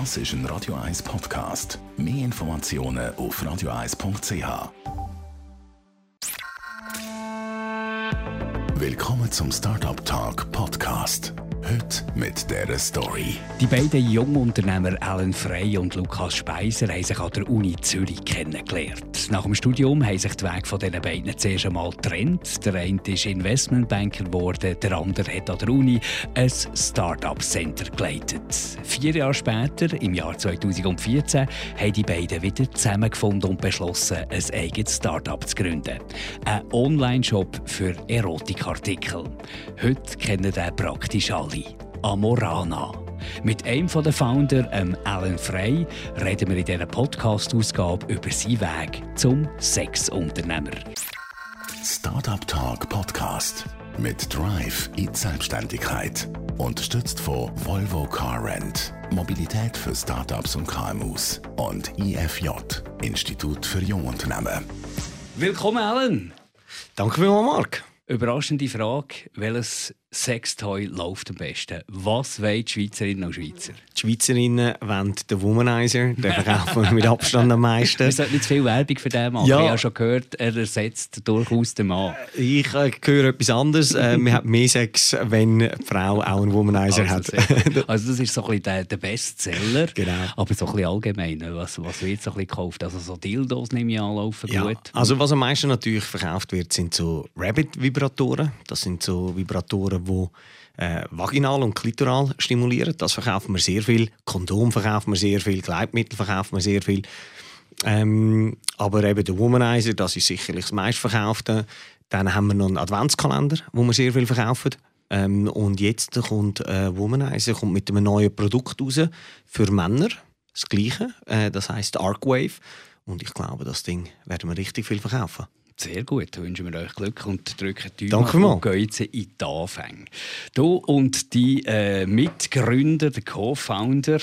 Das ist ein Radio 1 Podcast. Mehr Informationen auf radio1.ch. Willkommen zum Startup Talk Podcast. Heute mit dieser Story. Die beiden Jungunternehmer Alan Frey und Lukas Speiser haben sich an der Uni Zürich kennengelernt. Nach dem Studium haben sich die Wege von diesen beiden zuerst einmal getrennt. Der eine ist Investmentbanker geworden, der andere hat an der Uni ein Startup Center geleitet. Vier Jahre später, im Jahr 2014, haben die beiden wieder zusammengefunden und beschlossen, ein eigenes Startup zu gründen. Ein Online-Shop für Erotikartikel. Heute kennen den praktisch alle. Amorana. Mit einem der Founder, ähm Alan Frey, reden wir in dieser Podcast-Ausgabe über seinen Weg zum Sexunternehmer. Startup Talk Podcast. Mit Drive in Selbstständigkeit. Unterstützt von Volvo Car Rent. Mobilität für Startups und KMUs. Und IFJ. Institut für Jungunternehmen. Willkommen, Alan! Danke vielmals, Marc. Überraschende Frage: Welches Sextoy läuft am besten? Was wollen die Schweizerinnen und Schweizer? Die Schweizerinnen wollen den Womanizer, den verkaufen wir mit Abstand am meisten. Wir sollten nicht zu viel Werbung für den machen. Ja. Ich habe schon gehört, er ersetzt durchaus den Mann. Ich äh, höre etwas anderes. Äh, wir haben mehr Sex, wenn die Frau auch einen Womanizer Also, hat. also das ist so ein bisschen der, der Bestseller. Genau. Aber so ein bisschen allgemein. Was, was wird so ein bisschen gekauft? Also so Dildos nehme ich an, laufen Ja, gut. also was am meisten natürlich verkauft wird, sind so Rabbit-Vibratoren. Das sind so Vibratoren, die äh, vaginal und klitoral stimulieren. Das verkaufen wir sehr viel. Kondom verkaufen wir sehr viel. Gleitmittel verkaufen wir sehr viel. Ähm, aber eben der Womanizer, das ist sicherlich das meistverkaufte. Dann haben wir noch einen Adventskalender, wo wir sehr viel verkaufen. Ähm, und jetzt kommt äh, Womanizer kommt mit einem neuen Produkt raus für Männer. Das gleiche. Äh, das heißt Arcwave. Und ich glaube, das Ding werden wir richtig viel verkaufen. Sehr gut, wünschen wir euch Glück und drücken die Danke mal. jetzt in die Anfänge. Du und die äh, Mitgründer, der Co-Founder,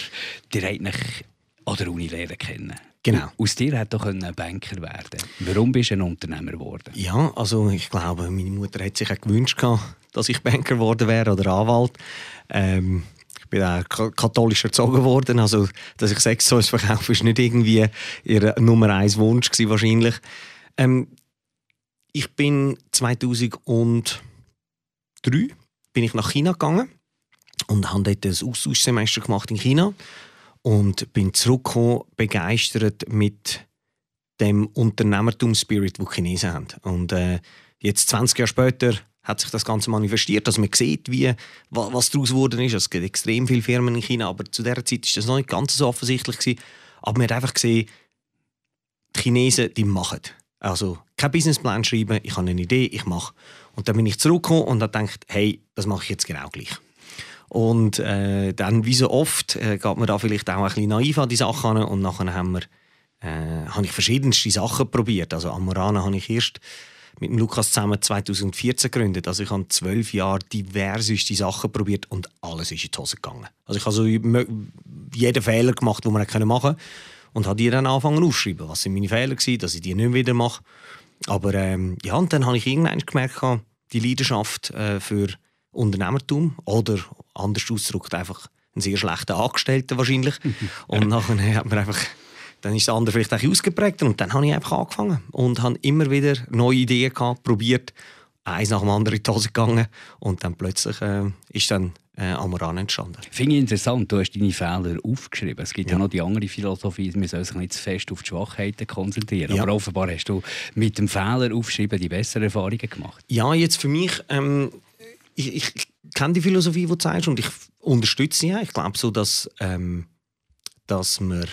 die haben euch an der Uni lernen kennen. Genau. Aus dir hätte doch ein Banker werden Warum bist du ein Unternehmer geworden? Ja, also ich glaube, meine Mutter hat sich auch gewünscht, dass ich Banker geworden wäre oder Anwalt. Ähm, ich bin auch ka- katholisch erzogen worden, also dass ich Sextoys verkaufe, ist nicht irgendwie ihr Nummer eins Wunsch gewesen, wahrscheinlich. Ähm, ich bin 2003 bin ich nach China gegangen und habe dort ein Austauschsemester gemacht in China und bin zurückgekommen begeistert mit dem Unternehmertum-Spirit, den die Chinesen haben. Und äh, jetzt, 20 Jahre später, hat sich das Ganze manifestiert. Also man sieht, wie, wa- was daraus geworden ist. Es gibt extrem viele Firmen in China, aber zu dieser Zeit war das noch nicht ganz so offensichtlich. Gewesen. Aber man hat einfach gesehen, die Chinesen, die machen. Also kein Businessplan schreiben, ich habe eine Idee, ich mache. Und dann bin ich zurückgekommen und habe gedacht, hey, das mache ich jetzt genau gleich. Und äh, dann, wie so oft, äh, geht man da vielleicht auch ein bisschen naiv an die Sachen an und nachher haben wir, äh, habe ich verschiedenste Sachen probiert. Also Amorana habe ich erst mit dem Lukas zusammen 2014 gegründet. Also ich habe zwölf Jahre diverseste Sachen probiert und alles ist in die Hose gegangen. Also ich habe so jeden Fehler gemacht, den man machen können und habe die dann angefangen aufzuschreiben. Was sind meine Fehler gewesen, dass ich die nicht wieder mache. Aber ähm, ja, und dann habe ich irgendwann gemerkt, die Leidenschaft äh, für Unternehmertum oder anders ausgedrückt einfach einen sehr schlechten Angestellten wahrscheinlich. und nachher hat man einfach, dann ist der andere vielleicht auch ausgeprägt und dann habe ich einfach angefangen und habe immer wieder neue Ideen gehabt, probiert, eins nach dem anderen in die Hose gegangen und dann plötzlich äh, ist dann äh, Amoran entstanden. Finde ich interessant, du hast deine Fehler aufgeschrieben. Es gibt ja, Ja. noch die andere Philosophie, man soll sich nicht zu fest auf die Schwachheiten konzentrieren. Ja. Aber offenbar hast du mit dem Fehler aufschreiben die besseren Erfahrungen gemacht. Ja, jetzt für mich, ähm, ich, ich, kenne die Philosophie, die du sagst, und ich unterstütze sie. Ich glaube so, dass, ähm, dass man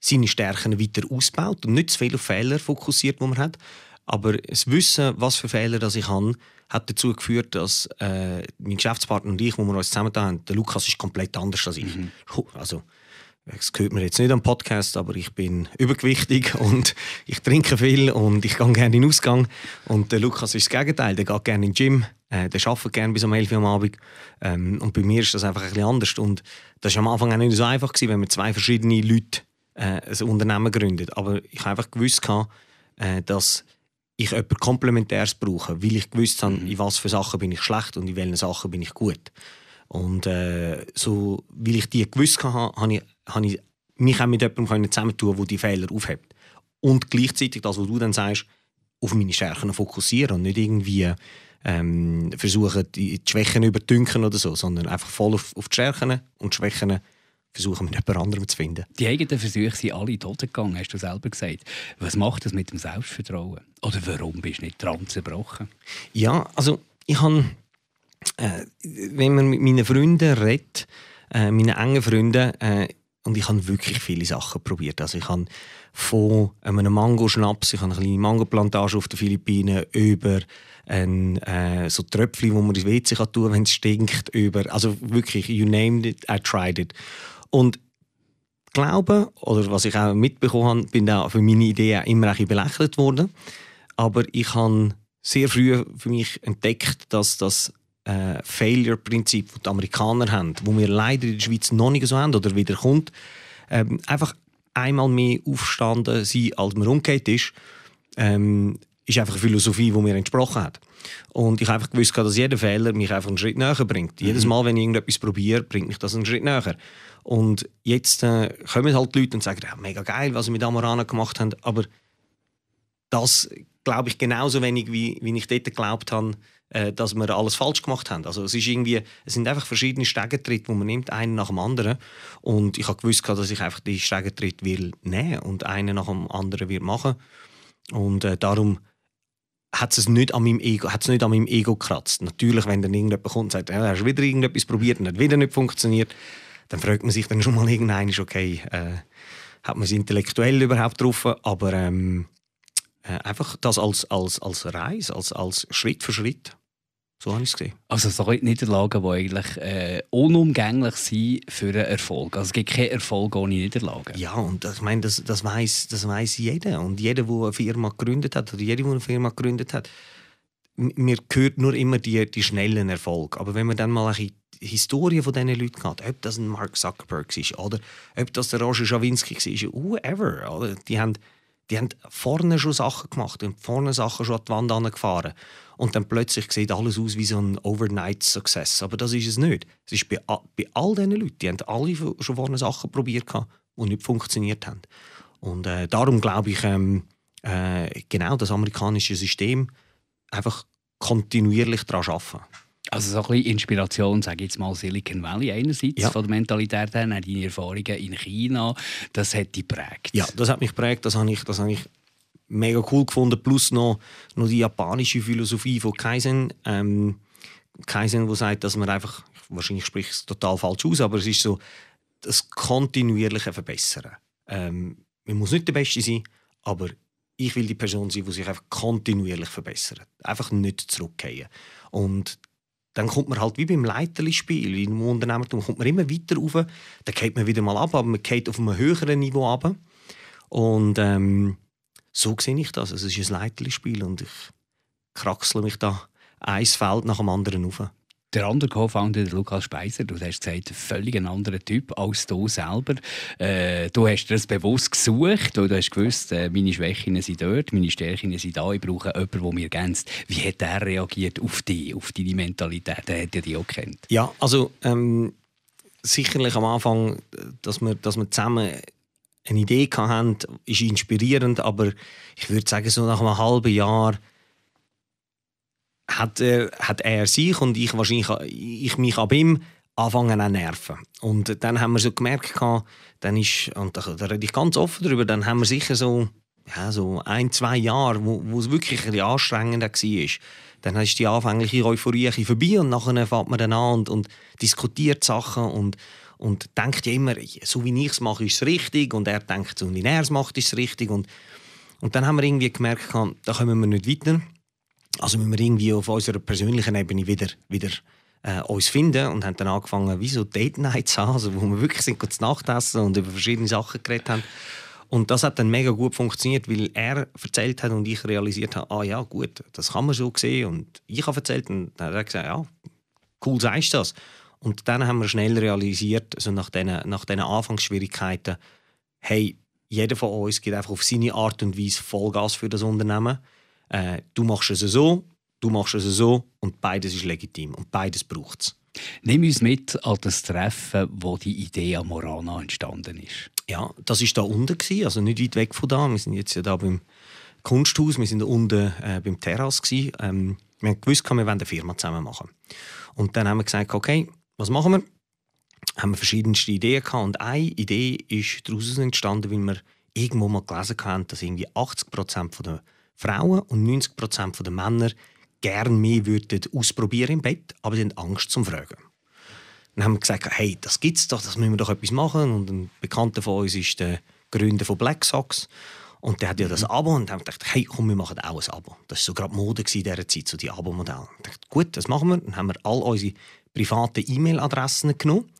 seine Stärken weiter ausbaut und nicht zu viel auf Fehler fokussiert, die man hat. Aber das Wissen, was für Fehler das ich habe, hat dazu geführt, dass äh, mein Geschäftspartner und ich, wo wir uns zusammen da haben, der Lukas ist komplett anders als ich. Also, das hört man jetzt nicht am Podcast, aber ich bin übergewichtig und ich trinke viel und ich gehe gerne in den Ausgang. Und der Lukas ist das Gegenteil, der geht gerne in den Gym, äh, der arbeitet gerne bis um 11 Uhr am Abend. Ähm, und bei mir ist das einfach ein bisschen anders. Und das war am Anfang auch nicht so einfach, gewesen, wenn man zwei verschiedene Leute äh, ein Unternehmen gründet. Aber ich habe einfach gewusst, äh, dass ich etwas Komplementäres brauche, weil ich gewusst habe, in was für Sachen bin ich schlecht und in welchen Sachen bin ich gut. Und äh, so, weil ich die gewusst habe, habe ich, habe ich mich auch mit jemandem zusammentun der die Fehler aufhebt. Und gleichzeitig, das, was du dann sagst, auf meine Stärken fokussieren und nicht irgendwie ähm, versuchen, die Schwächen überdünken oder so, sondern einfach voll auf, auf die Stärken und die Schwächen versuchen, mit jemand anderem zu finden. Die eigenen Versuche sind alle tot gegangen, hast du selber gesagt. Was macht das mit dem Selbstvertrauen? Oder warum bist du nicht dran zerbrochen? Ja, also ich habe, äh, wenn man mit meinen Freunden redet, äh, meinen engen Freunden, äh, und ich habe wirklich viele Sachen probiert. Also ich habe von einem Mango-Schnaps, ich habe eine kleine Mangoplantage auf den Philippinen, über ein, äh, so Tröpfchen, wo man ins WC kann tun wenn es stinkt, über, also wirklich, you named it, I tried it. Und glaube, oder was ich auch mitbekommen habe, bin da für meine Idee immer ein belächelt worden. Aber ich habe sehr früh für mich entdeckt, dass das äh, Failure-Prinzip, das die Amerikaner haben, wo wir leider in der Schweiz noch nicht so haben oder wieder kommt, ähm, einfach einmal mehr aufstanden sein, als man umgekehrt ist, ähm, ist einfach eine Philosophie, die mir entsprochen hat. Und ich habe einfach gewusst, dass jeder Fehler mich einfach einen Schritt näher bringt. Mhm. Jedes Mal, wenn ich irgendetwas probiere, bringt mich das einen Schritt näher. Und jetzt äh, kommen halt die Leute und sagen, ja, mega geil, was sie mit Amorana gemacht haben, aber das glaube ich genauso wenig, wie, wie ich dort geglaubt habe, äh, dass wir alles falsch gemacht haben. Also es, ist irgendwie, es sind einfach verschiedene Stegentritte, die man nimmt, einen nach dem anderen. Und ich habe gewusst, dass ich einfach die Stegentritte will nehmen und einen nach dem anderen will machen. Und äh, darum hat es nicht an meinem Ego, hat es nicht an meinem Ego gekratzt. Natürlich, wenn dann irgendjemand kommt und sagt, ja, hast wieder irgendetwas probiert und hat wieder nicht funktioniert, dann fragt man sich dann schon mal irgendein, okay, äh, hat man es intellektuell überhaupt drauf? Aber ähm, äh, einfach das als, als, als Reise, als, als Schritt für Schritt. So habe ich es gesehen. Also so Niederlagen, die eigentlich äh, unumgänglich sind für einen Erfolg. Also es gibt keinen Erfolg ohne Niederlagen. Ja, und ich meine, das, das weiß das weiss jeder. Und jeder, der eine Firma gegründet hat, oder jede, die eine Firma gegründet hat, mir gehört nur immer die, die schnellen Erfolge. Aber wenn man dann mal ein die Historie von diesen Leuten geht, ob das ein Mark Zuckerberg ist oder ob das der Roger Schawinski war, whoever, oder? Die haben die haben vorne schon Sachen gemacht und vorne Sachen schon an die Wand angefahren. Und dann plötzlich sieht alles aus wie so ein Overnight-Success. Aber das ist es nicht. Es ist bei, bei all diesen Leuten, die haben alle schon vorne Sachen probiert, die nicht funktioniert haben. Und äh, darum glaube ich, ähm, äh, genau das amerikanische System einfach kontinuierlich daran arbeiten. Also so ein bisschen Inspiration, sage ich jetzt mal, Silicon Valley einerseits ja. von der Mentalität her, deine Erfahrungen in China, das hat dich geprägt. Ja, das hat mich geprägt, das habe ich, das habe ich mega cool gefunden, plus noch, noch die japanische Philosophie von Kaizen. Ähm, Kaizen, wo sagt, dass man einfach, wahrscheinlich spricht es total falsch aus, aber es ist so, das kontinuierliche Verbessern. Ähm, man muss nicht der Beste sein, aber ich will die Person sein, die sich einfach kontinuierlich verbessert. Einfach nicht zurückgehen. Und dann kommt man halt wie beim Leiterli-Spiel im Unternehmertum, kommt man immer weiter rauf, dann geht man wieder mal ab, aber man geht auf einem höheren Niveau ab. Und ähm, so sehe ich das. Also, es ist ein Leiterli-Spiel und ich kraxle mich da ein Feld nach dem anderen auf. Der andere Co-Founder, Lukas Speiser, du hast gesagt, ein völlig anderer Typ als du selber. Äh, du hast das bewusst gesucht, weil du hast gewusst, äh, meine Schwächen sind dort, meine Stärken sind da, ich brauche jemanden, der mir ergänzt. Wie hat er reagiert auf dich, auf deine Mentalität? Er hat ja dich auch kennt. Ja, also ähm, sicherlich am Anfang, dass wir, dass wir zusammen eine Idee hatten, ist inspirierend, aber ich würde sagen, so nach einem halben Jahr hat, äh, hat er sich und ich wahrscheinlich ich mich ab ihm anfangen zu nerven. Und dann haben wir so gemerkt, dann ist, und da, da rede ich ganz offen darüber, dann haben wir sicher so, ja, so ein, zwei Jahre, wo, wo es wirklich ein bisschen anstrengend war. Dann ist die anfängliche Euphorie ein vorbei und nachher fängt man dann an und, und diskutiert Sachen und, und denkt ja immer, so wie ich es mache, ist es richtig und er denkt, so wie er es macht, ist es richtig. Und, und dann haben wir irgendwie gemerkt, da kommen wir nicht weiter. Also müssen wir irgendwie auf unserer persönlichen Ebene wieder, wieder äh, uns finden und haben dann angefangen, wie so Date Nights haben, also wo wir wirklich sind, zu Nacht essen und über verschiedene Sachen geredet haben. Und das hat dann mega gut funktioniert, weil er erzählt hat und ich realisiert habe, ah ja, gut, das kann man so sehen. Und ich habe erzählt und dann hat er gesagt, ja, cool sagst du das. Und dann haben wir schnell realisiert, also nach diesen, nach diesen Anfangsschwierigkeiten, hey, jeder von uns geht einfach auf seine Art und Weise Vollgas für das Unternehmen äh, du machst es so, du machst es so und beides ist legitim und beides braucht es. Nimm uns mit an das Treffen, wo die Idee am Morana entstanden ist. Ja, das war da unten, also nicht weit weg von da. Wir sind jetzt ja da beim Kunsthaus, wir sind da unten äh, beim Terrasse. Ähm, wir haben gewusst, wir wollen eine Firma zusammen machen. Und dann haben wir gesagt, okay, was machen wir? Haben wir verschiedenste Ideen gehabt und eine Idee ist daraus entstanden, weil wir irgendwo mal gelesen haben, dass irgendwie 80 der Frauen und 90% der Männer gerne mehr würden ausprobieren im Bett, aber sie haben Angst zum Fragen. Dann haben wir gesagt, hey, das gibt's doch, das müssen wir doch etwas machen. Und ein Bekannter von uns ist der Gründer von Black Sox. Und der hat ja das mhm. Abo und haben gedacht, hey, komm, wir machen auch ein Abo. Das war so gerade Mode in dieser Zeit, so die Abo-Modelle. Ich dachte, gut, das machen wir. Dann haben wir all unsere privaten E-Mail-Adressen genommen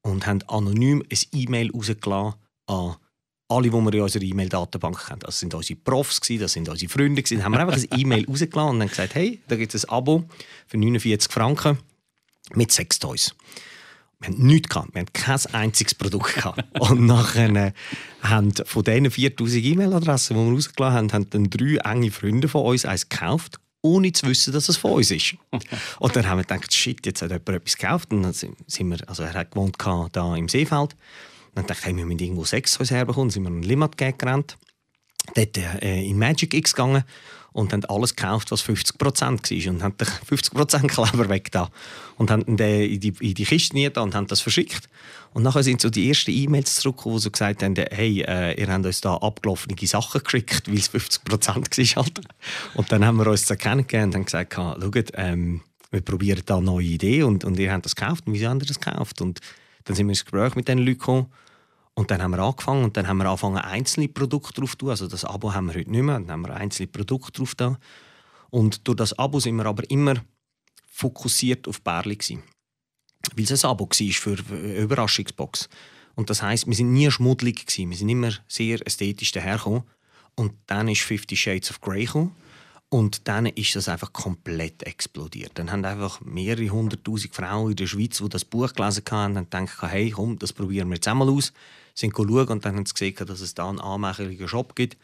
und haben anonym ein E-Mail rausgelassen an alle, die wir in unserer E-Mail-Datenbank haben. Das sind unsere Profs, das sind unsere Freunde. Dann haben wir einfach ein E-Mail rausgelassen und haben gesagt, hey, da gibt es ein Abo für 49 Franken mit Sextoys. Wir haben nichts gehabt. Wir haben kein einziges Produkt gehabt. Und nachher äh, haben von diesen 4000 E-Mail-Adressen, die wir rausgelassen haben, haben dann drei enge Freunde von uns eins gekauft, ohne zu wissen, dass es von uns ist. Und dann haben wir gedacht, shit, jetzt hat jemand etwas gekauft. Und dann sind wir, also er hat gewohnt da im Seefeld. Dann dachte ich, wir müssen irgendwo Sex herbekommen. Dann sind wir in Limmat gerannt. Dort äh, in Magic X gegangen und haben alles gekauft, was 50 Prozent war. Und haben 50 Prozent Kleber weg da. Und haben den in die, in die Kiste nie und haben das verschickt. Und nachher sind so die ersten E-Mails zurückgekommen, wo so gesagt haben, hey, äh, ihr habt uns da abgelaufene Sachen geschickt, weil es 50 Prozent war. Halt. Und dann haben wir uns das kennengelernt und haben gesagt, schaut, ähm, wir probieren da neue Ideen und, und ihr habt das gekauft. Und wieso habt ihr das gekauft? Und dann sind wir ins Gespräch mit diesen Leuten gekommen. Und dann haben wir angefangen und dann haben wir angefangen, einzelne Produkte drauf zu tun. Also das Abo haben wir heute nicht mehr, dann haben wir einzelne Produkte drauf da. Und durch das Abo sind wir aber immer fokussiert auf Bärli gewesen. Weil es ein Abo war für eine Überraschungsbox. Und das heisst, wir sind nie schmuddelig gewesen. Wir sind immer sehr ästhetisch dahergekommen. Und dann ist Fifty Shades of Grey gekommen. Und dann ist das einfach komplett explodiert. Dann haben einfach mehrere hunderttausend Frauen in der Schweiz, die das Buch gelesen haben, und gedacht, hey, komm, das probieren wir jetzt einmal aus. Sind schauen und dann haben sie gesehen, dass es da einen anmächtigen Shop gibt.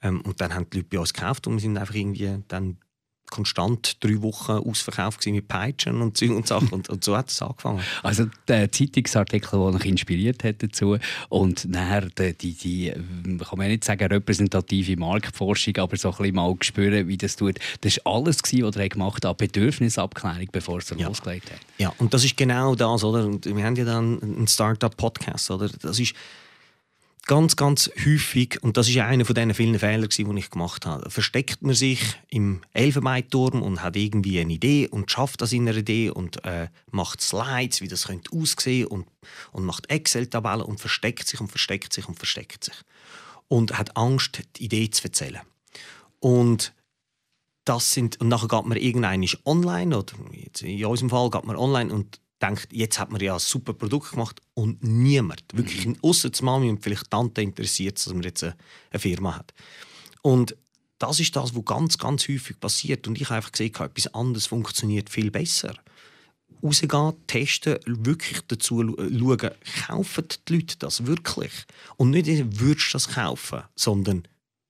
Ähm, und dann haben die Leute bei uns gekauft und wir sind einfach irgendwie dann konstant drei Wochen ausverkauft mit Peitschen und Zeug und Sachen. Und, und so hat es angefangen. Also der Zeitungsartikel, der mich inspiriert hat dazu und nachher die, die, die, kann man nicht sagen repräsentative Marktforschung, aber so ein bisschen mal spüren, wie das tut. Das war alles, was er gemacht hat, Bedürfnisabklärung, bevor er ja. losgelegt hat. Ja, und das ist genau das, oder? Und wir haben ja dann einen Startup-Podcast, oder? Das ist ganz, ganz häufig, und das ist einer von diesen vielen Fehlern, die ich gemacht habe, versteckt man sich im Elfenbeinturm und hat irgendwie eine Idee und schafft das in einer Idee und äh, macht Slides, wie das könnte aussehen und, und macht Excel-Tabellen und versteckt sich und versteckt sich und versteckt sich. Und hat Angst, die Idee zu erzählen. Und das sind, und nachher geht man irgendein online, oder in unserem Fall geht man online und denkt, jetzt hat man ja ein super Produkt gemacht und niemand, wirklich mhm. außer die Mami und vielleicht Tante interessiert, dass man jetzt eine, eine, Firma hat. Und das ist das, was ganz, ganz häufig passiert. Und ich habe einfach gesehen, etwas anderes funktioniert viel besser. Rausgehen, testen, wirklich dazu schauen, kaufen die Leute das wirklich? Und nicht, würdest du das kaufen, sondern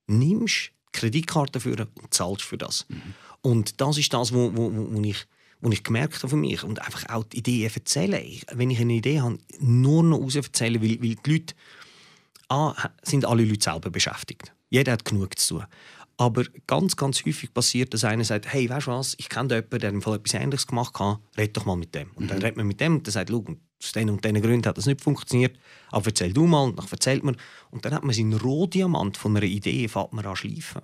nimmst Kreditkarte für und zahlst für das. Mhm. Und das ist das, wo, wo, wo ich die ich gemerkt habe für mich und einfach auch die Ideen erzählen. wenn ich eine Idee habe, nur noch raus erzählen, weil, weil die Leute, A, sind alle Leute selber beschäftigt. Jeder hat genug zu tun. Aber ganz, ganz häufig passiert, dass einer sagt, hey, weißt du was, ich kenne jemanden, der im Fall etwas Ähnliches gemacht hat, red doch mal mit dem. Und dann mhm. redet man mit dem und der sagt, schau, aus diesen und diesen Gründen hat das nicht funktioniert, aber erzähl du mal, und dann erzählt man. Und dann hat man seinen Rohdiamant von einer Idee, fängt man an schleifen.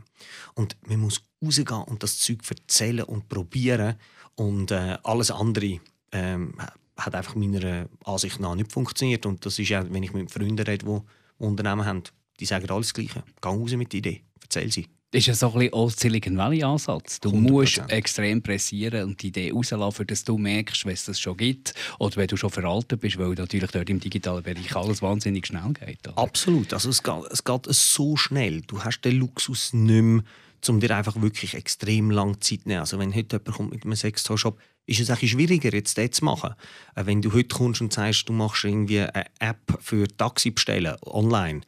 Und man muss rausgehen und das Zeug erzählen und probieren und äh, alles andere ähm, hat einfach meiner Ansicht nach nicht funktioniert. Und das ist auch, wenn ich mit Freunden rede, die Unternehmen haben, die sagen alles das Gleiche. Geh raus mit der Idee, erzähl sie. Das ist ja so ein bisschen auch Silicon Valley-Ansatz. Du 100%. musst extrem pressieren und die Idee rauslassen, dass du merkst, was es schon gibt oder wenn du schon veraltet bist, weil natürlich dort im digitalen Bereich alles wahnsinnig schnell geht. Oder? Absolut. Also es geht, es geht so schnell. Du hast den Luxus nicht mehr, um dir einfach wirklich extrem lange Zeit zu nehmen. Also wenn heute jemand kommt mit einem Sextoy-Shop, ist es eigentlich schwieriger, jetzt das zu machen. Äh, wenn du heute kommst und sagst, du machst irgendwie eine App für Taxi bestellen, online,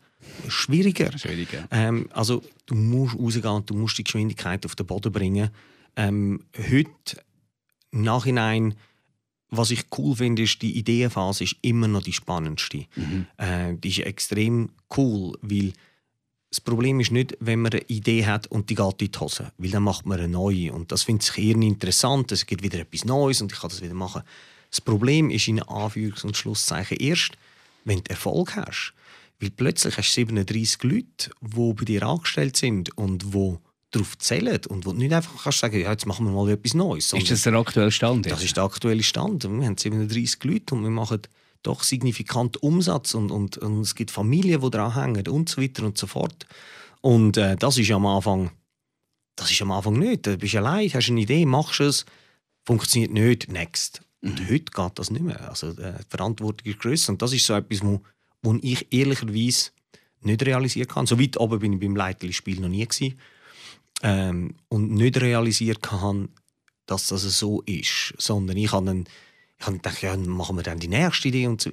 schwieriger. schwieriger. Ähm, also du musst rausgehen und du musst die Geschwindigkeit auf den Boden bringen. Ähm, heute, im Nachhinein, was ich cool finde, ist, die Ideenphase ist immer noch die spannendste. Mhm. Äh, die ist extrem cool, weil das Problem ist nicht, wenn man eine Idee hat und die geht in die Hose, weil dann macht man eine neue und das findet sich eher interessant, es gibt wieder etwas Neues und ich kann das wieder machen. Das Problem ist in Anführungs- und Schlusszeichen erst, wenn du Erfolg hast. Weil plötzlich hast du 37 Leute, die bei dir angestellt sind und die darauf zählen und wo du nicht einfach kannst sagen, ja, jetzt machen wir mal etwas Neues. Ist das der aktuelle Stand? Das ist der aktuelle Stand. Wir haben 37 Leute und wir machen doch signifikant Umsatz und, und, und es gibt Familien, die daran hängen und so weiter und so fort. Und äh, das ist am Anfang, das ist am Anfang nicht. Du bist allein, hast eine Idee, machst es, funktioniert nicht, next. Und mhm. heute geht das nicht mehr. Also äh, die Verantwortung ist größer und das ist so etwas, wo, wo ich ehrlicherweise nicht realisiert kann. So weit oben bin ich beim Leiterli-Spiel noch nie gewesen ähm, und nicht realisiert kann, dass das so ist, sondern ich habe, einen, ich habe gedacht, ja, machen wir dann die nächste Idee und so.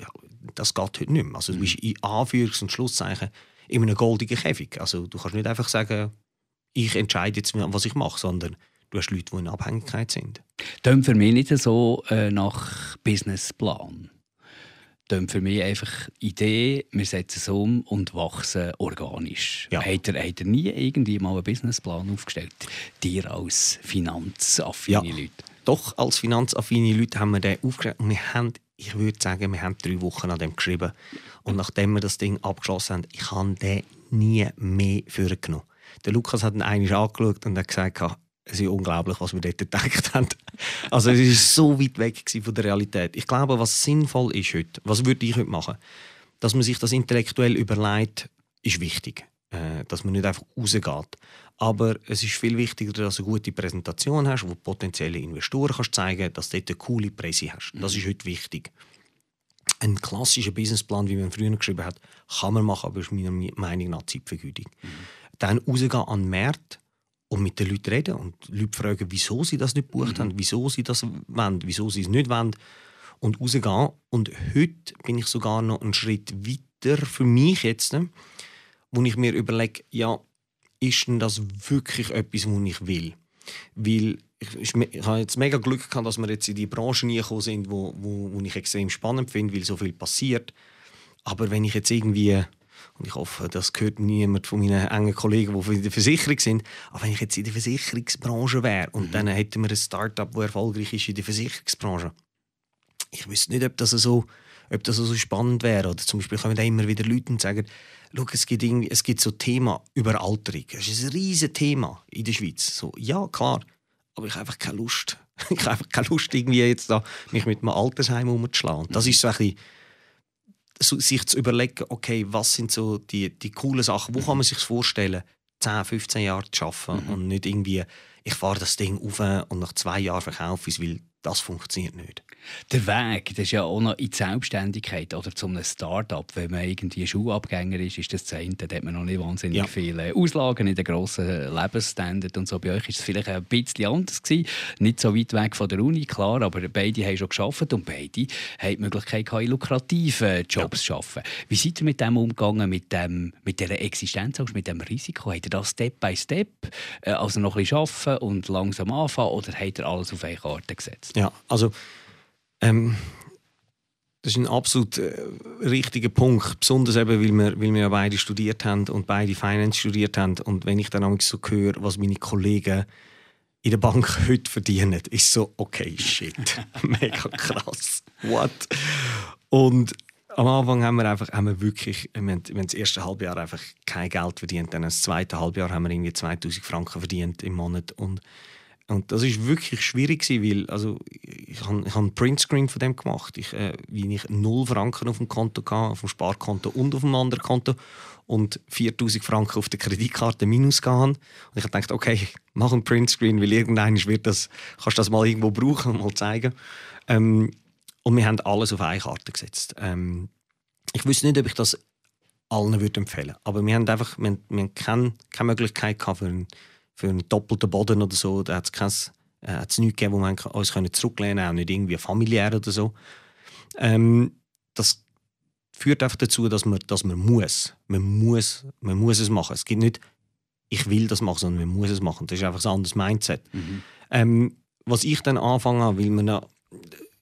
Das geht heute nicht mehr. Also du bist in Anführungs- und Schlusszeichen in einem goldenen Käfig. Also du kannst nicht einfach sagen, ich entscheide jetzt, was ich mache, sondern du hast Leute, die in Abhängigkeit sind. Klingt für mich nicht so äh, nach Businessplan dann für mich einfach Idee, wir setzen es um und wachsen organisch. Ja. Hat, er, hat er nie irgendwie mal einen Businessplan aufgestellt? Dir als finanzaffine ja. Leute? Doch, als finanzaffine Leute haben wir den aufgestellt und wir haben, ich würde sagen, wir haben drei Wochen an dem geschrieben. Und nachdem wir das Ding abgeschlossen haben, ich habe den nie mehr vorgenommen. Der Lukas hat ihn einmal angeschaut und hat gesagt, es ist unglaublich, was wir dort gedacht haben. Also es ist so weit weg von der Realität. Ich glaube, was sinnvoll ist heute, was würde ich heute machen, dass man sich das intellektuell überlegt, ist wichtig. Äh, dass man nicht einfach rausgeht. Aber es ist viel wichtiger, dass du eine gute Präsentation hast, wo potenzielle Investoren kannst zeigen dass du dort eine coole Presse hast. Das ist heute wichtig. Ein klassischer Businessplan, wie man früher geschrieben hat, kann man machen, aber ist meiner Meinung nach Zeitvergütung. Mhm. Dann rausgehen an den Markt, und mit den Leuten reden und die Leute fragen, wieso sie das nicht gebucht mhm. haben, wieso sie das wollen, wieso sie es nicht wollen und rausgehen. Und heute bin ich sogar noch einen Schritt weiter für mich jetzt, wo ich mir überlege, ja, ist denn das wirklich etwas, was ich will? Weil ich, ich, habe jetzt mega Glück gehabt, dass wir jetzt in die Branche gekommen sind, wo, wo, wo ich extrem spannend finde, weil so viel passiert. Aber wenn ich jetzt irgendwie und ich hoffe, das gehört niemand von meinen engen Kollegen, die in der Versicherung sind. Aber wenn ich jetzt in der Versicherungsbranche wäre und mhm. dann hätten wir ein Start-up, das erfolgreich ist in der Versicherungsbranche, ich wüsste nicht, ob das so, ob das so spannend wäre. Oder zum Beispiel kommen da immer wieder Leute und sagen, Schau, es gibt, irgendwie, es gibt so Thema Überalterung. Das ist ein riesiges Thema in der Schweiz. So, ja, klar, aber ich habe einfach keine Lust. ich habe einfach keine Lust, irgendwie jetzt da, mich mit einem Altersheim umzuschlagen. Das ist so ein bisschen sich zu überlegen, okay, was sind so die, die coolen Sachen, wo kann man sich vorstellen, 10, 15 Jahre zu arbeiten mhm. und nicht irgendwie, ich fahre das Ding auf und nach zwei Jahren verkaufe ich es, weil das funktioniert nicht. Der Weg, das ist ja auch noch in die Selbstständigkeit oder zu einem Start-up. Wenn man irgendwie Schulabgänger ist, ist das Zeit, da hat man noch nicht wahnsinnig ja. viele Auslagen in den grossen Lebensstandard und so. Bei euch ist es vielleicht ein bisschen anders gewesen. Nicht so weit weg von der Uni, klar, aber beide haben schon geschafft und beide haben die Möglichkeit in lukrativen Jobs ja. zu arbeiten. Wie seid ihr mit dem umgegangen, mit, dem, mit dieser Existenz, mit dem Risiko? Habt ihr das Step by Step, äh, also noch ein bisschen arbeiten und langsam anfangen oder habt ihr alles auf eine Karte gesetzt? Ja, also ähm, das ist ein absolut äh, richtiger Punkt, besonders eben, weil wir, weil wir ja beide studiert haben und beide Finance studiert haben. Und wenn ich dann so höre, was meine Kollegen in der Bank heute verdienen, ist so, okay, shit, mega krass, what? Und am Anfang haben wir einfach, haben wir wirklich, wir haben, wir haben das erste Halbjahr einfach kein Geld verdient, dann das zweite Halbjahr haben wir irgendwie 2000 Franken verdient im Monat. Und und das ist wirklich schwierig weil also ich habe ich hab einen Printscreen von dem gemacht, ich, äh, wie ich null Franken auf dem Konto hatte, auf dem Sparkonto und auf dem anderen Konto und 4000 Franken auf der Kreditkarte minus gehabt. Und ich habe gedacht, okay, mach einen Printscreen, weil irgendwann wird das, kannst du das mal irgendwo brauchen und mal zeigen. Ähm, und wir haben alles auf eine Karte gesetzt. Ähm, ich wüsste nicht, ob ich das allen würde empfehlen aber wir haben einfach wir wir haben keine, keine Möglichkeit gehabt für einen für einen doppelten Boden oder so, da hat es äh, nichts gegeben, wo wir uns zurücklehnen können, auch nicht irgendwie familiär oder so. Ähm, das führt einfach dazu, dass man, dass man muss. Man muss, man muss es machen. Es gibt nicht, ich will das machen, sondern man muss es machen. Das ist einfach ein anderes Mindset. Mhm. Ähm, was ich dann anfange, weil man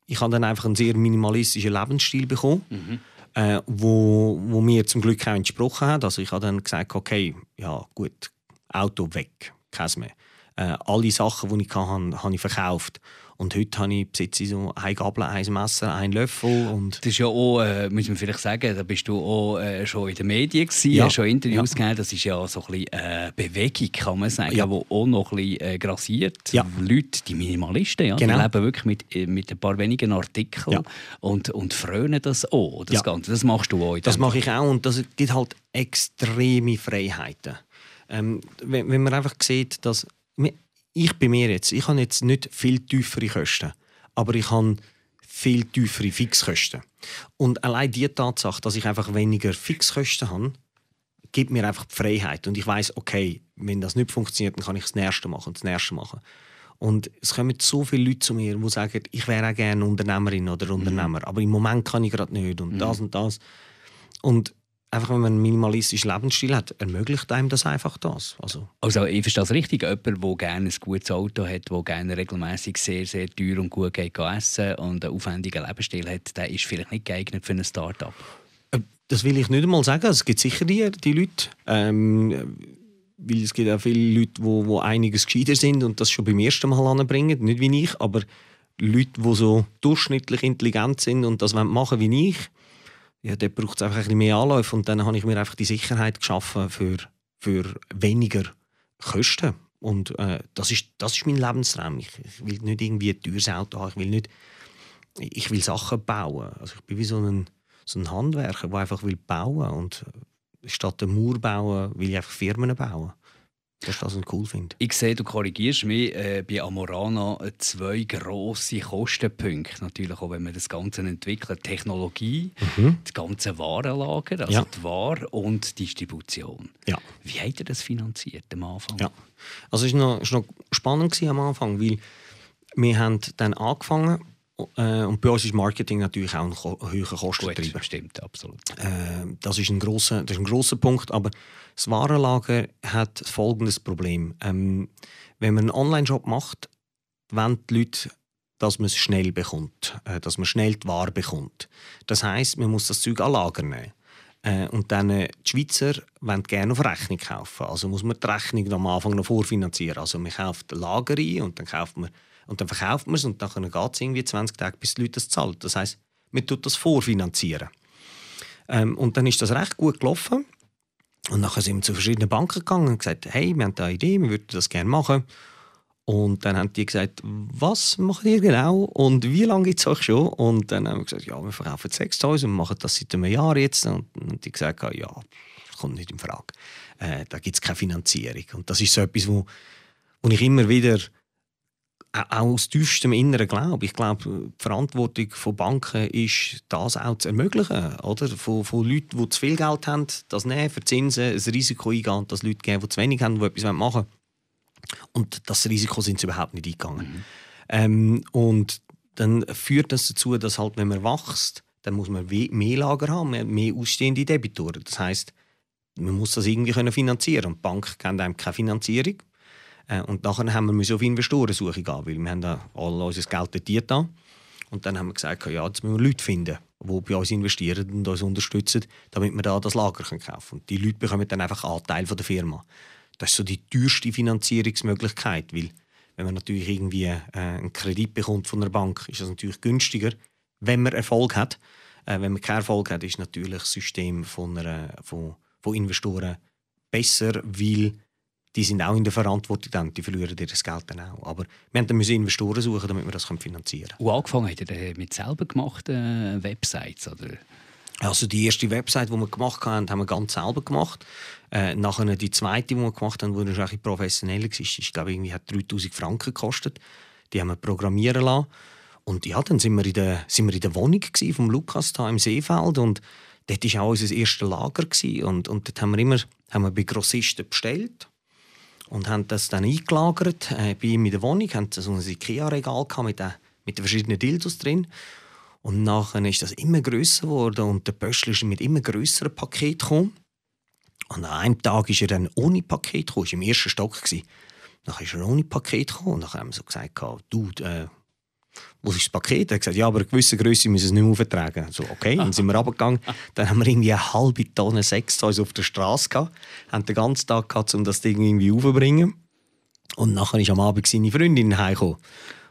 ich habe dann einfach einen sehr minimalistischen Lebensstil bekommen, mhm. äh, wo, wo mir zum Glück auch entsprochen hat. Also ich habe dann gesagt, okay, ja gut, Auto weg, kein mehr. Äh, alle Sachen, die ich hatte, habe ich verkauft. Und heute habe ich, besitze ich so eine Gabel, ein Messer, einen Löffel. Und das ist ja auch, äh, muss man vielleicht sagen, da bist du auch äh, schon in den Medien gewesen, ja. schon Interviews ja. gegeben. Das ist ja so ein bisschen äh, Bewegung, kann man sagen, ja. die auch noch ein bisschen äh, grassiert. Ja. Leute, die Minimalisten, ja, genau. die leben wirklich mit, äh, mit ein paar wenigen Artikeln ja. und, und frönen das auch, das Ganze. Das machst du auch. Das mache ich auch und das gibt halt extreme Freiheiten. Ähm, wenn, wenn man einfach sieht, dass ich bei mir jetzt, ich habe jetzt nicht viel tiefere Kosten, aber ich habe viel tiefere Fixkosten. Und allein die Tatsache, dass ich einfach weniger Fixkosten habe, gibt mir einfach die Freiheit. Und ich weiß, okay, wenn das nicht funktioniert, dann kann ich das Nächste machen und das Nächste machen. Und es kommen so viele Leute zu mir, die sagen, ich wäre auch gerne Unternehmerin oder. Unternehmer, mhm. aber im Moment kann ich gerade nicht und mhm. das und das. Und einfach, wenn man einen minimalistischen Lebensstil hat, ermöglicht einem das einfach das. Also, also ich verstehe das richtig. Jemand, der gerne ein gutes Auto hat, der gerne regelmäßig sehr, sehr teuer und gut geht essen und einen aufwendigen Lebensstil hat, der ist vielleicht nicht geeignet für ein Start-up. Äh, das will ich nicht einmal sagen. Es gibt sicher die, die Leute. Ähm, weil es gibt auch viele Leute, die, die einiges gescheiter sind und das schon beim ersten Mal anbringen. Nicht wie ich, aber Leute, die so durchschnittlich intelligent sind und das machen wie ich ja, dort braucht es einfach ein bisschen mehr Anläufe und dann habe ich mir einfach die Sicherheit geschaffen für, für weniger Kosten. Und äh, das, ist, das ist mein Lebenstraum. Ich, ich will nicht irgendwie ein teures Auto haben, ich will nicht, ich will Sachen bauen. Also ich bin wie so ein, so ein Handwerker, der einfach will bauen und statt einen Mauer bauen, will ich einfach Firmen bauen. Das ist das, ich cool finde. Ich sehe, du korrigierst mich, äh, bei Amorana zwei grosse Kostenpunkte. Natürlich auch, wenn man das Ganze entwickelt. Technologie, mhm. das ganze Warenlager, also ja. die Ware und die Distribution. Ja. Wie habt ihr das finanziert am Anfang? Ja. Also es war noch, noch spannend am Anfang, weil wir haben dann angefangen äh, und bei uns ist Marketing natürlich auch ein höherer Kostentreiber. Gut, stimmt, absolut. Äh, das, ist ein grosser, das ist ein grosser Punkt, aber das Warenlager hat folgendes Problem. Ähm, wenn man einen Online-Shop macht, wollen die Leute, dass man es schnell bekommt, äh, dass man schnell die Ware bekommt. Das heißt, man muss das Zeug an Lager nehmen. Äh, und dann äh, die Schweizer wollen gerne auf Rechnung kaufen. Also muss man die Rechnung am Anfang noch vorfinanzieren. Also man kauft Lager ein und dann kauft man und dann verkauft man es und dann geht es irgendwie 20 Tage, bis die Leute das zahlen. Das heißt, man tut das vorfinanzieren. Ähm, und dann ist das recht gut gelaufen. Und dann sind wir zu verschiedenen Banken gegangen und gesagt, hey, wir haben da eine Idee, wir würden das gerne machen. Und dann haben die gesagt, was macht ihr genau und wie lange gibt es euch schon? Und dann haben wir gesagt, ja, wir verkaufen sechs Häuser und machen das seit einem Jahr jetzt. Und dann haben die gesagt, ja, das kommt nicht in Frage. Äh, da gibt es keine Finanzierung. Und das ist so etwas, wo, wo ich immer wieder auch aus tiefstem inneren Glauben. Ich glaube, die Verantwortung von Banken ist, das auch zu ermöglichen. Oder? Von, von Leuten, die zu viel Geld haben, das nehmen, für Zinsen, ein Risiko eingehen, dass Leute geben, die zu wenig haben, die etwas machen wollen. Und das Risiko sind sie überhaupt nicht eingegangen. Mhm. Ähm, und dann führt das dazu, dass halt, wenn man wächst, dann muss man mehr Lager haben, mehr ausstehende Debitoren. Das heißt, man muss das irgendwie finanzieren. Und die Bank kennt einem keine Finanzierung. Äh, und nachher haben wir auf Investorensuche gehen, weil wir haben da all unser Geld dort da. Und dann haben wir gesagt, ja, jetzt müssen wir Leute finden, die bei uns investieren und uns unterstützen, damit wir da das Lager kaufen können. Und die Leute bekommen dann einfach Anteil von der Firma. Das ist so die teuerste Finanzierungsmöglichkeit, weil wenn man natürlich irgendwie äh, einen Kredit bekommt von einer Bank, ist das natürlich günstiger, wenn man Erfolg hat. Äh, wenn man keinen Erfolg hat, ist natürlich das System von, einer, von, von Investoren besser, weil die sind auch in der Verantwortung dann, die verlieren ihr das Geld dann auch. Aber wir dann Investoren suchen, damit wir das finanzieren können. Und angefangen hat ihr mit selber gemachten Websites, oder? Also die erste Website, die wir gemacht haben, haben wir ganz selber gemacht. Äh, nachher die zweite, die wir gemacht haben, die wahrscheinlich professionell war, ist, glaube ich, hat 3000 Franken gekostet. Die haben wir programmieren lassen. Und ja, dann sind wir in der, sind wir in der Wohnung vom Lukas da im Seefeld und dort war auch unser erstes Lager gewesen. und, und dort haben wir immer haben wir bei Grossisten bestellt und haben das dann eingelagert äh, bei ihm in der Wohnung. Haben so ein Ikea-Regal mit, den, mit den verschiedenen Dildos drin. Und nachher ist das immer grösser geworden und der Pöstl ist mit immer grösseren Paketen gekommen. Und an einem Tag ist er dann ohne Paket gekommen, war im ersten Stock. Dann ist er ohne Paket gekommen und dann haben wir so gesagt, du, äh, wo ist das Paket? Er hat gesagt, ja, aber eine gewisse Größe müssen es nicht mehr auftragen. So, okay, dann sind wir runtergegangen. Dann haben wir irgendwie eine halbe Tonne Sextoys auf der Straße gehabt, haben den ganzen Tag gehabt, um das Ding irgendwie aufzubringen. Und nachher ist am Abend seine Freundin heimgekommen.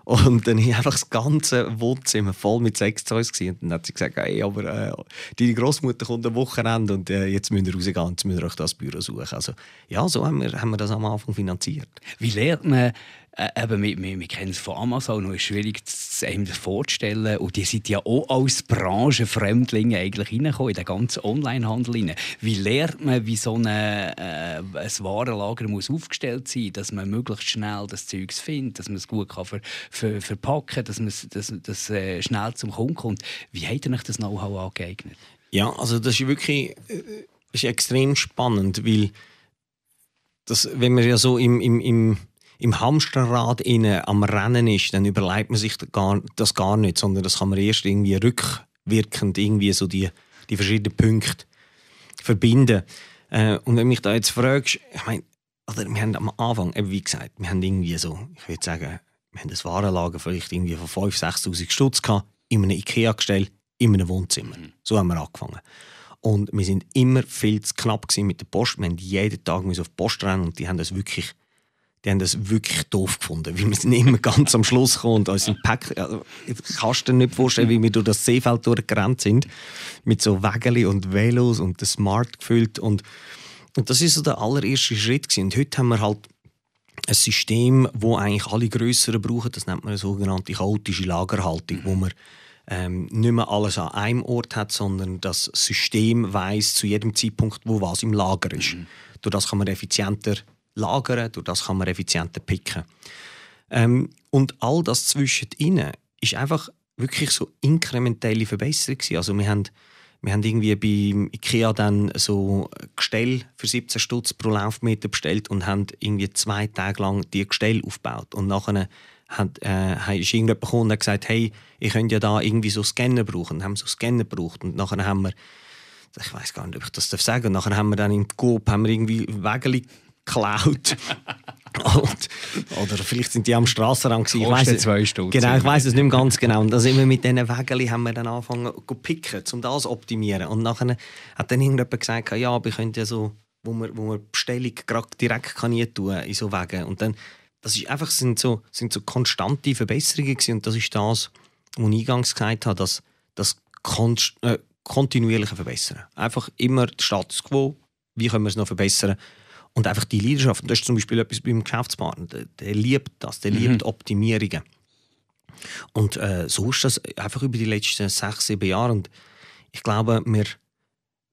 Und dann war einfach das ganze Wohnzimmer voll mit Sextoys. Und dann hat sie gesagt, hey, aber äh, deine Großmutter kommt am Wochenende und äh, jetzt müsst ihr rausgehen jetzt müsst ihr euch das Büro suchen. Also ja, so haben wir, haben wir das am Anfang finanziert. Wie lernt man äh, eben, wir, wir, wir kennen es von Amazon, es ist schwierig, einem das vorzustellen. Und die sind ja auch als Branchenfremdlinge eigentlich in den ganzen Onlinehandel rein. Wie lernt man, wie so eine, äh, ein Warenlager muss aufgestellt sein muss, dass man möglichst schnell das Zeug findet, dass man es gut kann ver, ver, verpacken kann, dass man dass, dass, äh, schnell zum Kunden kommt. Wie hat er euch das Know-how angeeignet? Ja, also das ist wirklich äh, ist extrem spannend, weil das, wenn man ja so im, im, im im Hamsterrad innen am Rennen ist, dann überlegt man sich das gar nicht, sondern das kann man erst irgendwie rückwirkend irgendwie so die, die verschiedenen Punkte verbinden. Äh, und wenn mich da jetzt fragst, ich meine, oder wir haben am Anfang, eben wie gesagt, wir haben irgendwie so, ich würde sagen, wir haben das Warenlager vielleicht irgendwie von 5'000, 6'000 Stutz gehabt, in einem Ikea-Gestell, in einem Wohnzimmer. Mhm. So haben wir angefangen. Und wir sind immer viel zu knapp mit der Post. Wir haben jeden Tag auf die Post rennen und die haben das wirklich die haben das wirklich doof gefunden, weil wir sind immer ganz am Schluss gekommen und uns Pack, also, kannst du dir nicht vorstellen, wie wir durch das Seefeld durchgerannt sind, mit so Wägeli und Velos und das Smart gefüllt und, und das ist so der allererste Schritt gewesen. und heute haben wir halt ein System, wo eigentlich alle Größeren brauchen, das nennt man eine sogenannte chaotische Lagerhaltung, wo man ähm, nicht mehr alles an einem Ort hat, sondern das System weiß zu jedem Zeitpunkt, wo was im Lager ist. Mhm. Durch das kann man effizienter lagern, durch das kann man effizienter picken. Ähm, und all das zwischendrin ist einfach wirklich so inkrementelle Verbesserung Also wir haben, wir haben irgendwie bei Ikea dann so Gestell für 17 Stutz pro Laufmeter bestellt und haben irgendwie zwei Tage lang die Gestell aufgebaut. Und nachher hat, äh, ist irgendjemand gekommen und hat gesagt, hey, ich könnte ja da irgendwie so Scanner brauchen. Und haben so Scanner gebraucht. Und nachher haben wir ich weiß gar nicht, ob ich das sagen darf. Und nachher haben wir dann im Coop haben wir irgendwie Wägeli geklaut. Und, oder vielleicht sind die am Strassenrand gewesen. Ich weiss, zwei Stunden. Genau, ich weiß es nicht mehr ganz genau. Und da sind wir mit diesen Wägeli haben wir dann angefangen zu picken, um das zu optimieren. Und nachher hat dann irgendjemand gesagt, ja, ich könnte ja so, wo man, wo man Bestellung direkt kann tun in so Wegen. Und dann, das ist einfach, sind so, sind so konstante Verbesserungen gewesen. Und das ist das, was ich eingangs gesagt habe, dass das äh, kontinuierliche Verbessern. Einfach immer der Status quo, wie können wir es noch verbessern und einfach die Leidenschaft, das ist zum Beispiel etwas beim Geschäftspartner, der, der liebt das, der mhm. liebt Optimierungen. Und äh, so ist das einfach über die letzten sechs, sieben Jahre. Und ich glaube, wir,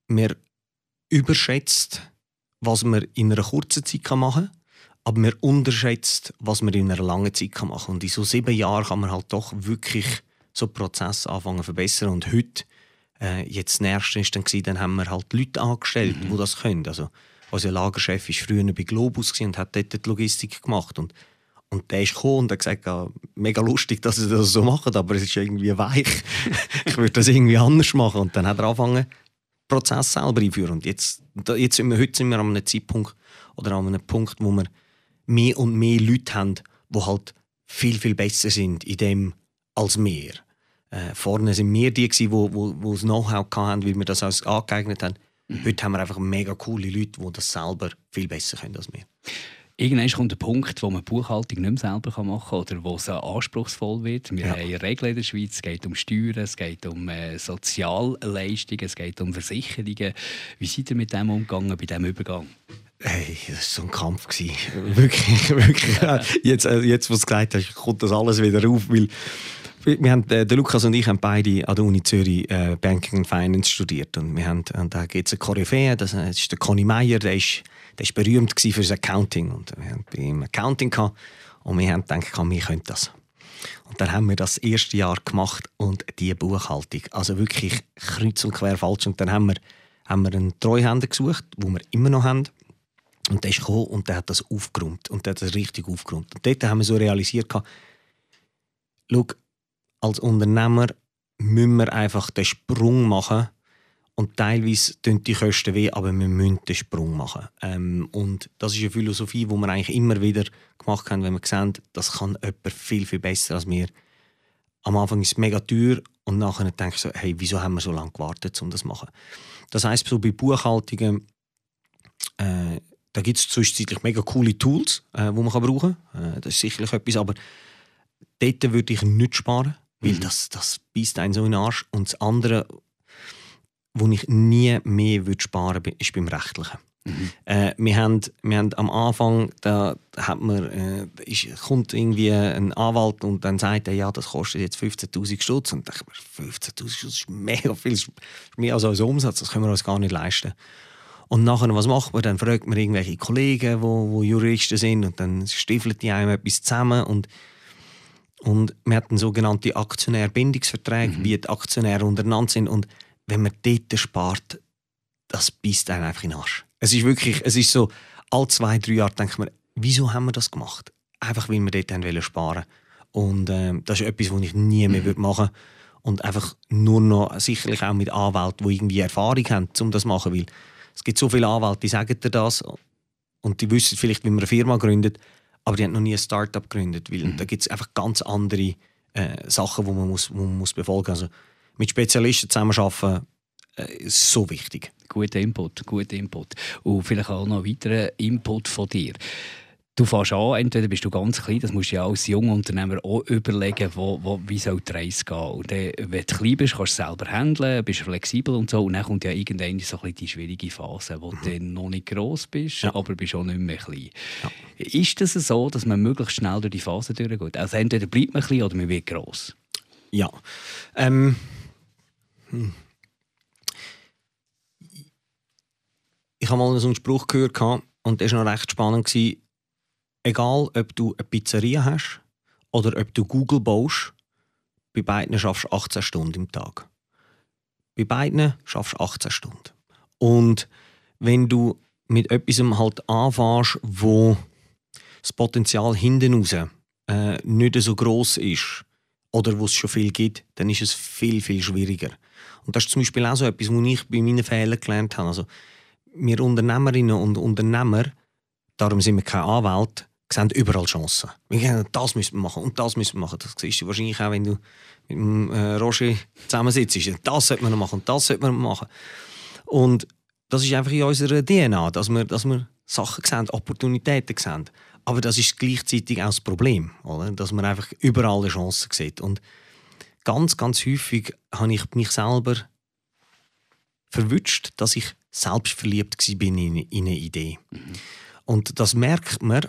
wir überschätzt, was man in einer kurzen Zeit machen kann, aber man unterschätzt, was man in einer langen Zeit machen kann. Und in so sieben Jahren kann man halt doch wirklich so Prozesse anfangen zu verbessern. Und heute, äh, jetzt das Nächste ist dann, gewesen, dann haben wir halt Leute angestellt, mhm. die das können. Also, unser Lagerchef war früher bei Globus und hat dort die Logistik gemacht. Und, und der ist gekommen und hat gesagt, ja, mega lustig, dass sie das so machen, aber es ist irgendwie weich. ich würde das irgendwie anders machen. Und dann hat er angefangen, den Prozess selber einführen. Und jetzt, jetzt sind wir, heute sind wir an einem Zeitpunkt oder an einem Punkt, wo wir mehr und mehr Leute haben, die halt viel, viel besser sind in dem als wir. Äh, vorne sind wir die, die, wo, wo das Know-how hatten, weil wir das alles angeeignet haben. Mhm. Heute haben wir einfach mega coole Leute, die das selber viel besser können als wir. Irgendwann kommt der Punkt, wo man Buchhaltung nicht mehr selber machen kann oder wo es anspruchsvoll wird. Wir ja. haben Regeln in der Schweiz, es geht um Steuern, es geht um äh, Sozialleistungen, es geht um Versicherungen. Wie seid ihr mit dem umgegangen, bei diesem Übergang? Hey, das war so ein Kampf. wirklich, wirklich. Jetzt, äh, jetzt, was du gesagt hast, kommt das alles wieder auf, weil wir haben, äh, der Lukas und ich haben beide an der Uni Zürich äh, Banking and Finance studiert. Und, wir haben, und da gibt es eine Koryphäe, das, das ist der Conny Meyer, der ist, der ist berühmt für das Accounting. Und wir haben bei ihm Accounting gehabt, und wir haben gedacht, wir können das. Und dann haben wir das erste Jahr gemacht und die Buchhaltung. Also wirklich kreuz und quer falsch. Und dann haben wir, haben wir einen Treuhänder gesucht, wo wir immer noch haben. Und der ist gekommen und der hat das aufgeräumt. Und der hat das richtig aufgeräumt. Und dort haben wir so realisiert, schau, als Unternehmer müssen wir einfach den Sprung machen. Und teilweise tun die Kosten weh, aber wir müssen den Sprung machen. Ähm, und das ist eine Philosophie, die wir eigentlich immer wieder gemacht haben, wenn wir sehen, das kann jemand viel, viel besser als wir. am Anfang ist es mega teuer und nachher denke ich so, hey, wieso haben wir so lange gewartet, um das zu machen? Das heisst, so bei Buchhaltungen, äh, da gibt es zwischenzeitlich mega coole Tools, äh, die man kann brauchen kann. Äh, das ist sicherlich etwas, aber dort würde ich nicht sparen, weil mhm. das, das beißt einen so in den Arsch. Und das andere, wo ich nie mehr würde sparen würde, ist beim Rechtlichen. Mhm. Äh, wir, haben, wir haben am Anfang, da hat man, äh, ist, kommt irgendwie ein Anwalt und dann sagt er, ja, das kostet jetzt 15'000 Stutz. Und ich denke 15'000 Stutz ist mega viel, ist mehr als unser Umsatz, das können wir uns gar nicht leisten. Und nachher, was macht man? Dann fragt man irgendwelche Kollegen, die wo, wo Juristen sind und dann stiefelt die einem etwas zusammen und und wir hatten sogenannte Aktionärbindungsverträge, mhm. wie die Aktionäre untereinander sind. Und wenn man dort spart, das beißt einen einfach in den Arsch. Es ist wirklich, es ist so, alle zwei, drei Jahre denkt man, wieso haben wir das gemacht? Einfach, weil wir dort haben sparen Und äh, das ist etwas, was ich nie mehr mhm. machen würde. Und einfach nur noch, sicherlich auch mit Anwälten, die irgendwie Erfahrung haben, um das zu machen. Weil es gibt so viele Anwälte, die sagen dir das und die wissen vielleicht, wie man eine Firma gründet, aber die haben noch nie ein Startup gegründet. Weil mhm. da gibt es einfach ganz andere äh, Sachen, die man, muss, wo man muss befolgen muss. Also mit Spezialisten zusammenarbeiten äh, ist so wichtig. Guter Input, guter Input. Und vielleicht auch noch weiterer Input von dir. Du fährst an, entweder bist du ganz klein, das musst du ja als junger Unternehmer auch überlegen, wo, wo, wie soll die Reise gehen. Und dann, wenn du klein bist, kannst du selber handeln, bist flexibel und so. Und dann kommt ja irgendwann so ein die schwierige Phase, wo mhm. du noch nicht gross bist, ja. aber bist auch nicht mehr klein. Ja. Ist das so, dass man möglichst schnell durch die Phase durchgeht? Also entweder bleibt man klein oder man wird gross? Ja. Ähm. Hm. Ich habe mal so einen Spruch gehört und der war noch recht spannend. Egal, ob du eine Pizzeria hast oder ob du Google baust, bei beiden schaffst du 18 Stunden im Tag. Bei beiden schaffst du 18 Stunden. Und wenn du mit etwas halt anfängst, wo das Potenzial hinten raus äh, nicht so groß ist oder wo es schon viel gibt, dann ist es viel, viel schwieriger. Und das ist zum Beispiel auch so etwas, was ich bei meinen Fehlern gelernt habe. Also, wir Unternehmerinnen und Unternehmer, darum sind wir keine Anwälte, sehen überall Chancen. Das müssen wir machen und das müssen wir machen. Das siehst du wahrscheinlich auch, wenn du mit dem äh, Roger zusammensitzt. Das sollte man noch machen und das sollte man machen. Und das ist einfach in unserer DNA, dass wir, dass wir Sachen sehen, Opportunitäten sehen. Aber das ist gleichzeitig auch das Problem, oder? dass man einfach überall eine Chance sieht. Und ganz, ganz häufig habe ich mich selber verwünscht, dass ich selbst verliebt war in, in eine Idee. Mhm. Und das merkt man,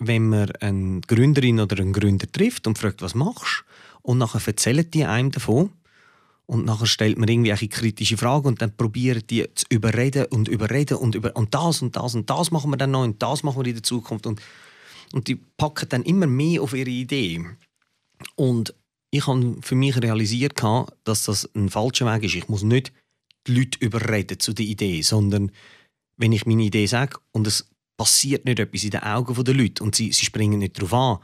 wenn man eine Gründerin oder einen Gründer trifft und fragt, was machst? Und nachher erzählen die einem davon. Und nachher stellt man irgendwie eine kritische Frage und dann probieren die zu überreden und überreden und über und das und das und das machen wir dann noch und das machen wir in der Zukunft und, und die packen dann immer mehr auf ihre Idee. Und ich habe für mich realisiert, dass das ein falscher Weg ist. Ich muss nicht die Leute überreden zu der Idee, sondern wenn ich meine Idee sage und es passiert nicht etwas in den Augen der Leute und sie, sie springen nicht darauf an,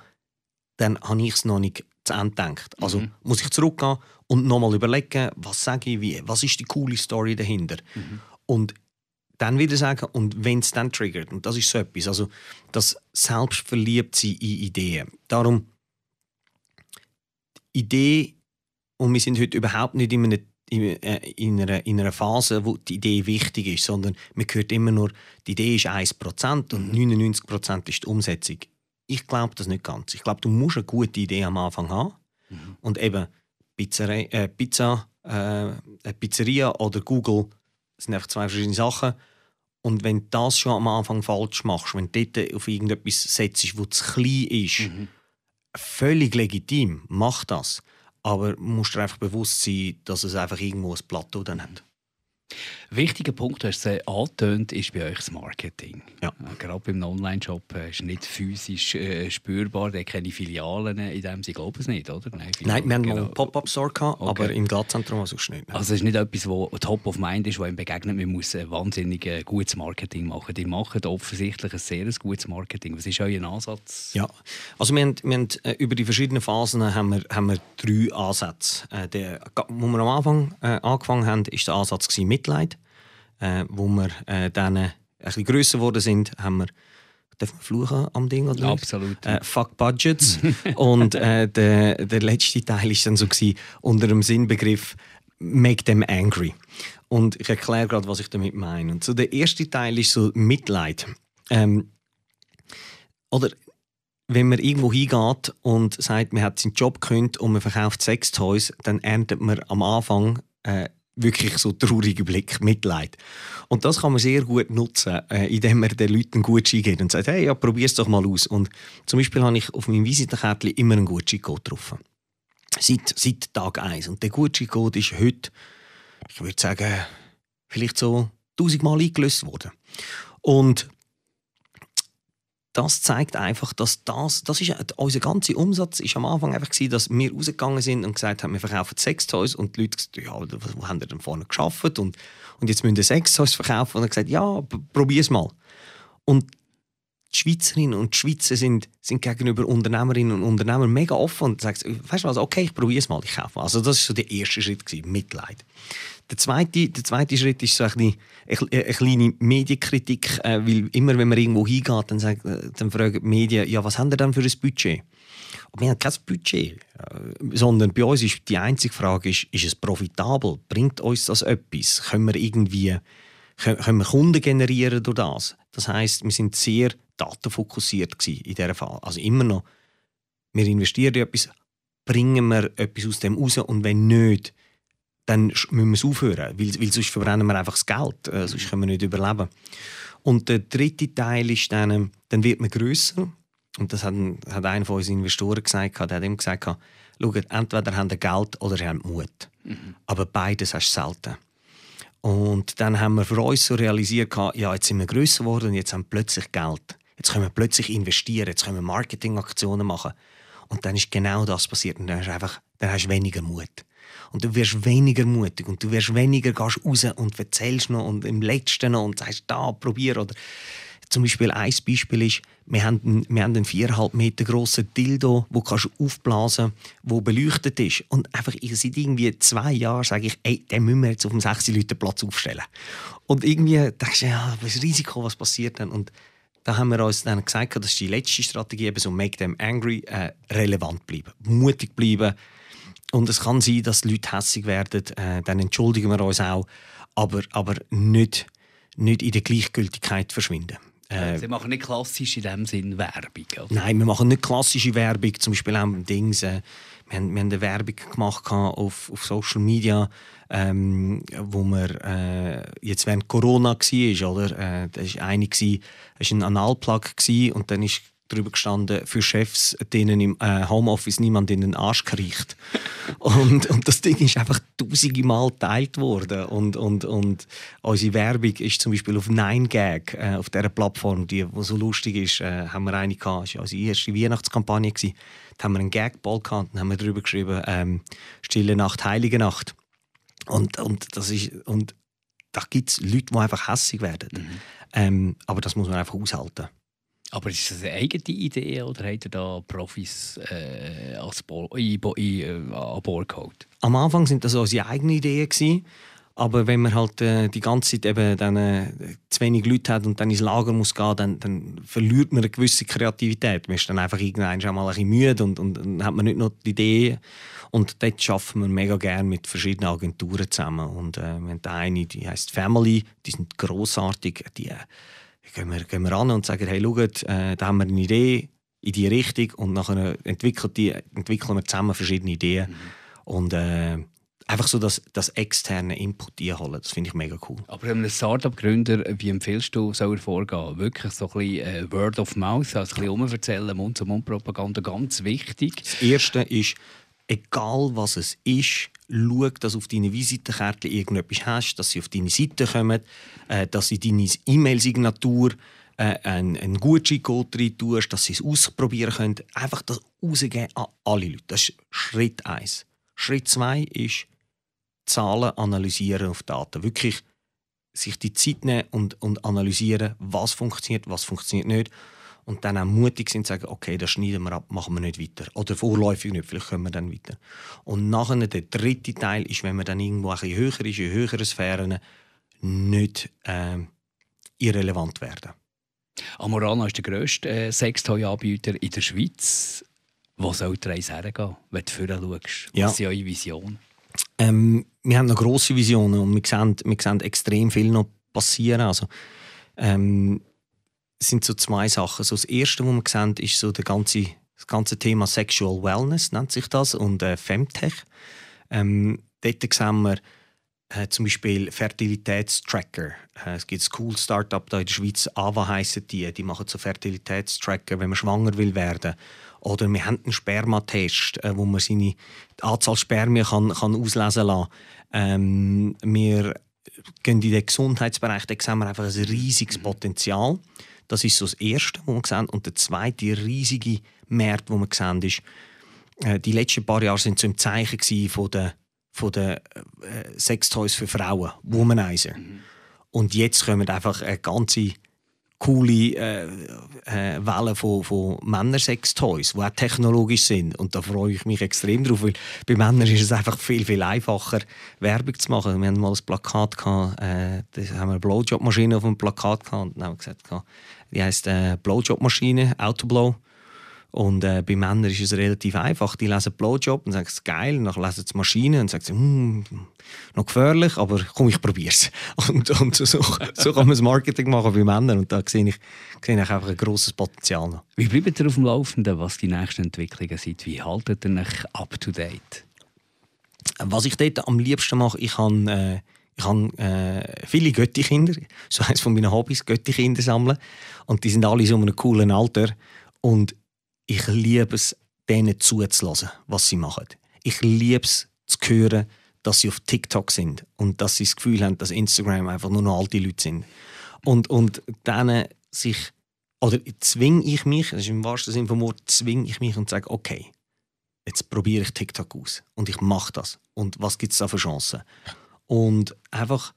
dann habe ich es noch nicht zu Ende gedacht. Also mhm. muss ich zurückgehen und nochmal überlegen, was sage ich, wie, was ist die coole Story dahinter. Mhm. Und dann wieder sagen, und wenn es dann triggert, und das ist so etwas, also das selbstverliebt sein in Ideen. Darum, Idee, und wir sind heute überhaupt nicht in einem in einer, in einer Phase, wo die Idee wichtig ist, sondern man hört immer nur, die Idee ist 1% und 99% ist die Umsetzung. Ich glaube das nicht ganz. Ich glaube, du musst eine gute Idee am Anfang haben mhm. und eben Pizzeria, äh, Pizza, äh, Pizzeria oder Google sind einfach zwei verschiedene Sachen. Und wenn du das schon am Anfang falsch machst, wenn du dort auf irgendetwas setzt, wo zu klein ist, mhm. völlig legitim, mach das. Aber musst dir einfach bewusst sein, dass es einfach irgendwo ein Plateau dann hat. Wichtiger Punkt, du hast es angetönt, ist bei euch das Marketing. Ja. Gerade beim Online-Shop äh, ist nicht physisch äh, spürbar, da keine Filialen in dem Sie glauben es nicht, oder? Nein, Nein wir haben genau. mal einen Pop-Up-Store, okay. aber im Glattzentrum sonst nicht. Also es ist nicht etwas, das top of mind ist, wo ihm begegnet, man muss ein wahnsinnig äh, gutes Marketing machen. Die machen offensichtlich ein sehr gutes Marketing. Was ist euer Ansatz? Ja, also wir haben, wir haben äh, über die verschiedenen Phasen haben wir, haben wir drei Ansätze. Äh, der, wo wir am Anfang äh, angefangen haben, war der Ansatz Mitleid. Äh, wo wir äh, dann ein bisschen grösser geworden sind, haben wir Darf man fluchen am Ding? Oder Absolut. Äh, fuck Budgets. und äh, der, der letzte Teil war dann so gewesen, unter dem Sinnbegriff Make them angry. Und ich erkläre gerade, was ich damit meine. Und so der erste Teil ist so Mitleid. Ähm, oder wenn man irgendwo hingeht und sagt, man hat seinen Job gekündigt und man verkauft Sextoys, dann erntet man am Anfang äh, wirklich so traurige Blick, Mitleid. Und das kann man sehr gut nutzen, äh, indem man den Leuten einen Gutschein gibt und sagt, hey, ja, probier's doch mal aus. Und zum Beispiel habe ich auf meinem Visitenkärtchen immer einen Gutscheincode drauf. Seit, seit Tag 1. Und der Gutscheincode ist heute, ich würde sagen, vielleicht so tausendmal eingelöst worden. Und das zeigt einfach, dass das, das ist, unser ganzer Umsatz ist am Anfang einfach gewesen, dass wir rausgegangen sind und gesagt haben, wir verkaufen Sextoys und die Leute gesagt, ja, wo haben wir denn vorne geschafft und, und jetzt müssen wir Sextoys verkaufen und dann gesagt, ja, probier es mal. Und die Schweizerinnen und die Schweizer sind, sind gegenüber Unternehmerinnen und Unternehmern mega offen und sagen, weißt du was, okay, ich probiere es mal, ich kaufe mal. Also das war so der erste Schritt, gewesen, Mitleid. Der zweite, der zweite Schritt ist so ein bisschen, eine, eine kleine Medienkritik, äh, weil immer, wenn man irgendwo hingeht, dann, sagt, äh, dann fragen die Medien, ja, was haben wir denn für ein Budget? Und wir haben kein Budget, äh, sondern bei uns ist die einzige Frage, ist, ist es profitabel? Bringt uns das etwas? Können wir irgendwie können wir Kunden generieren durch das? Das heißt, wir sind sehr datenfokussiert in dieser Fall. Also immer noch, wir investieren in etwas, bringen wir etwas aus dem raus und wenn nicht, dann müssen wir es aufhören, weil, weil sonst verbrennen wir einfach das Geld, äh, sonst können wir nicht überleben. Und der dritte Teil ist dann, dann wird man grösser und das hat, hat einer von unseren Investoren gesagt, der hat ihm gesagt, schaut, entweder haben ihr Geld oder ihr habt Mut. Mhm. Aber beides hast du selten. Und dann haben wir für uns so realisiert, ja, jetzt sind wir grösser geworden und jetzt haben wir plötzlich Geld. Jetzt können wir plötzlich investieren, jetzt können wir Marketingaktionen machen. Und dann ist genau das passiert. Und dann hast du einfach dann hast du weniger Mut. Und du wirst weniger mutig und du wirst weniger gehst raus und erzählst noch und im Letzten noch und sagst, da, probier. Oder zum Beispiel ein Beispiel ist, wir haben einen, 4,5 Meter grossen Dildo, den kannst du aufblasen der beleuchtet ist. Und einfach seit irgendwie zwei Jahren sage ich, ey, den müssen wir jetzt auf dem 6 Leute Platz aufstellen. Und irgendwie denkst du, ja, das Risiko, was passiert dann? Und da haben wir uns dann gesagt, das ist die letzte Strategie, eben so «Make them angry», äh, relevant bleiben, mutig bleiben. Und es kann sein, dass Leute hässig werden, äh, dann entschuldigen wir uns auch, aber, aber nicht, nicht in der Gleichgültigkeit verschwinden. Äh, Sie machen nicht klassisch in dem Sinn Werbung? Oder? Nein, wir machen nicht klassische Werbung. Zum Beispiel auch Dings, äh, wir, haben, wir haben eine Werbung gemacht auf, auf Social Media, ähm, wo wir äh, jetzt während Corona war, oder? Äh, das war eine, das war ein Analplug und dann ist drüber gestanden, für Chefs, denen im äh, Homeoffice niemand in den Arsch kriecht. und, und das Ding ist einfach tausende Mal geteilt worden. Und, und, und unsere Werbung ist zum Beispiel auf 9gag, äh, auf dieser Plattform, die, die so lustig ist, äh, haben wir eine gehabt. Das war unsere erste Weihnachtskampagne. Gewesen. Da haben wir einen Gagball gehabt und haben wir drüber geschrieben, ähm, Stille Nacht, Heilige Nacht. Und, und, das ist, und da gibt es Leute, die einfach hässlich werden. Mhm. Ähm, aber das muss man einfach aushalten. Aber ist das eine eigene Idee oder habt ihr da Profis äh, als Bo in, äh, an Bord geholt? Am Anfang sind das unsere eigenen Ideen. Aber wenn man halt äh, die ganze Zeit eben dann, äh, zu wenig Leute hat und dann ins Lager muss gehen, dann, dann verliert man eine gewisse Kreativität. Man ist dann einfach irgendwann schon mal ein bisschen müde und, und dann hat man nicht noch die Idee. Und dort arbeiten wir mega gerne mit verschiedenen Agenturen zusammen. Und äh, wir haben eine, die heißt Family, die sind grossartig. Die, äh, gehen wir, gehen wir ran und sagen, hey, schaut, äh, da haben wir eine Idee in diese Richtung und nachher entwickeln, die, entwickeln wir zusammen verschiedene Ideen. Mhm. Und äh, einfach so das, das externe Input einholen, das finde ich mega cool. Aber einem Startup-Gründer, wie empfiehlst du, soll er vorgehen? Wirklich so ein bisschen äh, Word of Mouth, also ein bisschen umverzählen, Mund-zu-Mund-Propaganda, ganz wichtig. Das Erste ist, egal was es ist, schau, dass auf deine Visitenkarte irgendetwas hast, dass sie auf deine Seite kommen, äh, dass sie deine E-Mail-Signatur äh, einen, einen Gutscheincode rein tust, dass sie es ausprobieren können. Einfach das rausgeben an alle Leute. Das ist Schritt 1. Schritt 2 ist Zahlen analysieren auf Daten. Wirklich sich die Zeit nehmen und, und analysieren, was funktioniert, was funktioniert nicht und dann auch mutig sind, sagen, okay, das schneiden wir ab, machen wir nicht weiter. Oder vorläufig nicht, vielleicht können wir dann weiter. Und nachher der dritte Teil ist, wenn man dann irgendwo ein bisschen höher ist, in höheren Sphären, nicht äh, irrelevant werden. Amorana ist der grösste äh, Sextoy-Anbieter in der Schweiz. Wo soll die Reise hergehen, wenn du vorher schaust? Was ja. ist eure Vision? Ähm, wir haben noch grosse Visionen und wir sehen, wir sehen extrem viel noch passieren. Also, ähm, sind so zwei Sachen. So das Erste, was wir sehen, ist so der ganze, das ganze Thema Sexual Wellness, nennt sich das, und äh, Femtech. Ähm, dort sehen wir äh, zum Beispiel Fertilitätstracker. Äh, es gibt ein cooles Startup da in der Schweiz, AVA heissen die. Die machen so Fertilitätstracker, wenn man schwanger will werden. Oder wir haben einen Spermatest, äh, wo man seine Anzahl Spermien kann, kann auslesen kann. Ähm, wir gehen in den Gesundheitsbereich, da sehen wir einfach ein riesiges Potenzial. Das ist so das Erste, was wir sehen. Und der zweite riesige Markt, den wir sehen, ist, äh, die letzten paar Jahre sind so im Zeichen von der, von der äh, Sextoys für Frauen, Womanizer. Mhm. Und jetzt kommen einfach eine ganze coole äh, äh, Welle von, von Männersex-Toys, die auch technologisch sind. Und da freue ich mich extrem drauf, weil bei Männern ist es einfach viel, viel einfacher, Werbung zu machen. Wir hatten mal ein Plakat, gehabt, äh, da haben wir eine Blowjob-Maschine auf dem Plakat gehabt, und dann haben wir gesagt, die heisst äh, Blowjob-Maschine, Autoblow. Und äh, bei Männern ist es relativ einfach. Die lesen Blowjob und sagen, es ist geil. Und dann lesen sie Maschine und sagen, hm, noch gefährlich, aber komm, ich probiere es. Und, und so, so, kann man das Marketing machen bei Männern. Und da sehe ich, sehe ich einfach ein grosses Potenzial noch. Wie bleibt ihr auf dem Laufenden, was die nächsten Entwicklungen sind? Wie haltet ihr euch up to date? Was ich dort am liebsten mache, ich habe äh, ich habe äh, viele Göttikinder, so eines von meinen Hobbys, Göttikinder sammeln. Und die sind alle so in einem coolen Alter. Und ich liebe es, denen zuzulassen, was sie machen. Ich liebe es zu hören, dass sie auf TikTok sind und dass sie das Gefühl haben, dass Instagram einfach nur noch alte Leute sind. Und, und denen sich, oder zwinge ich mich, das ist im wahrsten Sinne vom Wort, zwinge ich mich und sage, okay, jetzt probiere ich TikTok aus und ich mache das. Und was gibt es da für Chancen? Und einfach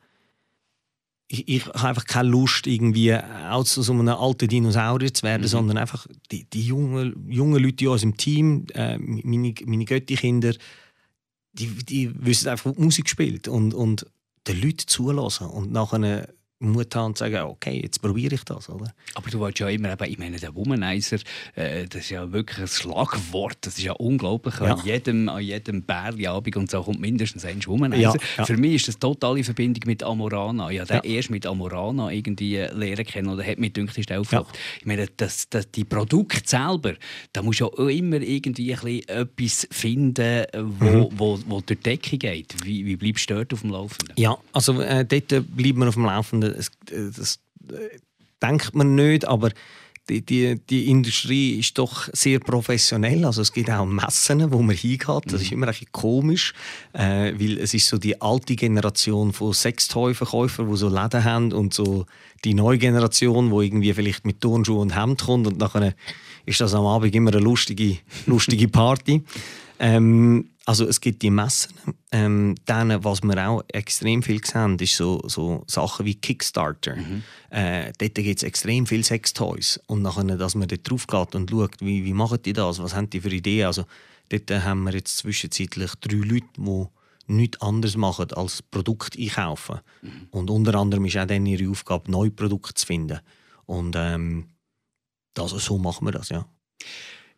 ich, ich habe einfach keine Lust, irgendwie auch zu so einem alten Dinosaurier zu werden, mhm. sondern einfach die, die jungen, jungen Leute in unserem Team, äh, meine, meine Göttikinder, die, die wissen einfach, wie Musik spielt und, und den Leuten zulassen und nachher Mut haben und sagen, okay, jetzt probiere ich das, oder? Aber du wolltest ja immer eben, ich meine, der Womanizer, äh, das ist ja wirklich ein Schlagwort, das ist ja unglaublich. Ja. An jedem, an jedem Bärliabend und so kommt mindestens ein Womanizer. Ja, ja. Für mich ist das totale Verbindung mit Amorana. Ja, der erst mit Amorana irgendwie lernen kennen oder hat mir gedacht, ist ja. Ich meine, das, das, die Produkte selber, da musst du ja immer irgendwie ein bisschen etwas finden, wo, mhm. wo, wo durch die Decke geht. Wie, wie bleibst du dort auf dem Laufenden? Ja, also äh, dort bleiben wir auf dem Laufenden das, das denkt man nicht, aber die, die, die, Industrie ist doch sehr professionell. Also es gibt auch Messen, wo man hingeht. Das ist mhm. immer ein bisschen komisch, äh, weil es ist so die alte Generation von Sextoy-Verkäufern, die so Läden haben und so die neue Generation, die irgendwie vielleicht mit Turnschuhen und Hemd kommt und nachher ist das am Abend immer eine lustige, lustige Party. Ähm, also es gibt die Messen. Ähm, dann, was wir auch extrem viel sehen, ist so, so Sachen wie Kickstarter. Mhm. Äh, dort gibt es extrem viele Sextoys. Und nachher, dass man dort drauf geht und schaut, wie, wie machen die das, was haben die für Ideen. Also dort haben wir jetzt zwischenzeitlich drei Leute, die nichts anderes machen als Produkte einkaufen. Mhm. Und unter anderem ist auch dann ihre Aufgabe, neue Produkte zu finden. Und ähm, das, so machen wir das, ja.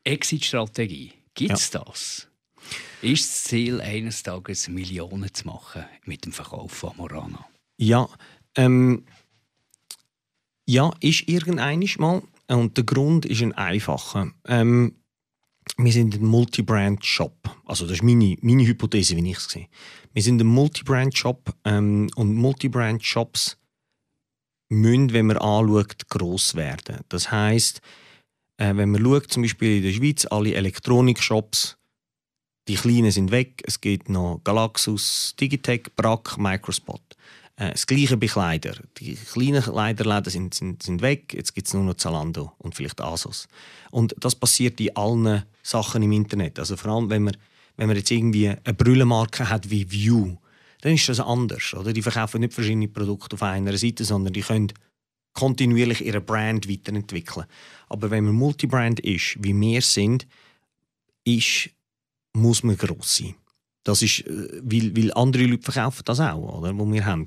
Exit-Strategie, gibt es ja. das? Ist das Ziel, eines Tages Millionen zu machen mit dem Verkauf von Morana? Ja, ähm, ja, ist irgendeinisch mal. Und der Grund ist ein einfacher. Ähm, wir sind ein Multi-Brand-Shop. Also das ist meine, meine Hypothese, wie ich es sehe. Wir sind ein Multi-Brand-Shop ähm, und Multi-Brand-Shops müssen, wenn man anschaut, gross werden. Das heißt, äh, wenn man schaut, zum Beispiel in der Schweiz, alle Elektronik-Shops die Kleinen sind weg. Es gibt noch Galaxus, Digitech, Brack, Microspot. Äh, das gleiche bei Kleidern. Die kleinen Kleiderläden sind, sind, sind weg. Jetzt gibt es nur noch Zalando und vielleicht Asos. Und das passiert in allen Sachen im Internet. Also vor allem, wenn man, wenn man jetzt irgendwie eine Brüllenmarke hat wie View, dann ist das anders. Oder? Die verkaufen nicht verschiedene Produkte auf einer Seite, sondern die können kontinuierlich ihre Brand weiterentwickeln. Aber wenn man Multibrand ist, wie wir sind, ist muss man gross sein. Das ist, äh, weil, weil andere Leute verkaufen das auch, oder, wo wir haben.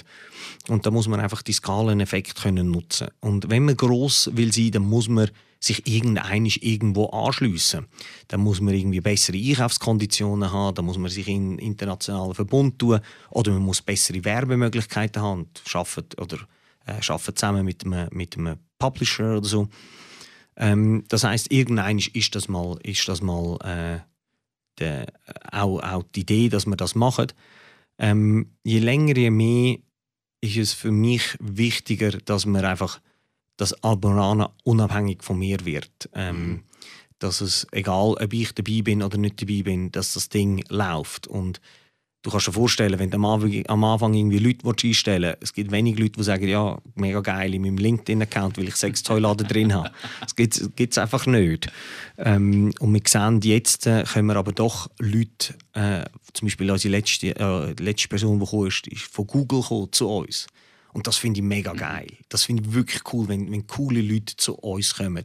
Und da muss man einfach die Skaleneffekt können nutzen. Und wenn man gross will sein, dann muss man sich irgendeinisch irgendwo anschliessen. Dann muss man irgendwie bessere Einkaufskonditionen haben, dann muss man sich in internationalen Verbund tun oder man muss bessere Werbemöglichkeiten haben und arbeitet, oder äh, arbeitet zusammen mit einem, mit einem Publisher oder so. Ähm, das heißt, irgendein ist das mal, ist das mal äh, de, auch, auch die Idee, dass wir das machen. Ähm, je länger, je mehr ist es für mich wichtiger, dass man einfach dass Alborana unabhängig von mir wird. Ähm, mhm. Dass es, egal ob ich dabei bin oder nicht dabei bin, dass das Ding läuft. Und du kannst dir vorstellen, wenn du am Anfang, irgendwie Leute einstellen willst, es gibt wenige Leute, die sagen, ja, mega geil, in meinem LinkedIn-Account will ich sechs Toiladen drin haben. Das gibt es einfach nicht. Ähm, und wir sehen, jetzt äh, können wir aber doch Leute, äh, zum Beispiel unsere letzte, äh, letzte Person, die gekommen ist, ist von Google gekommen, zu uns. Und das finde ich mega geil. Das finde ich wirklich cool, wenn, wenn coole Leute zu uns kommen.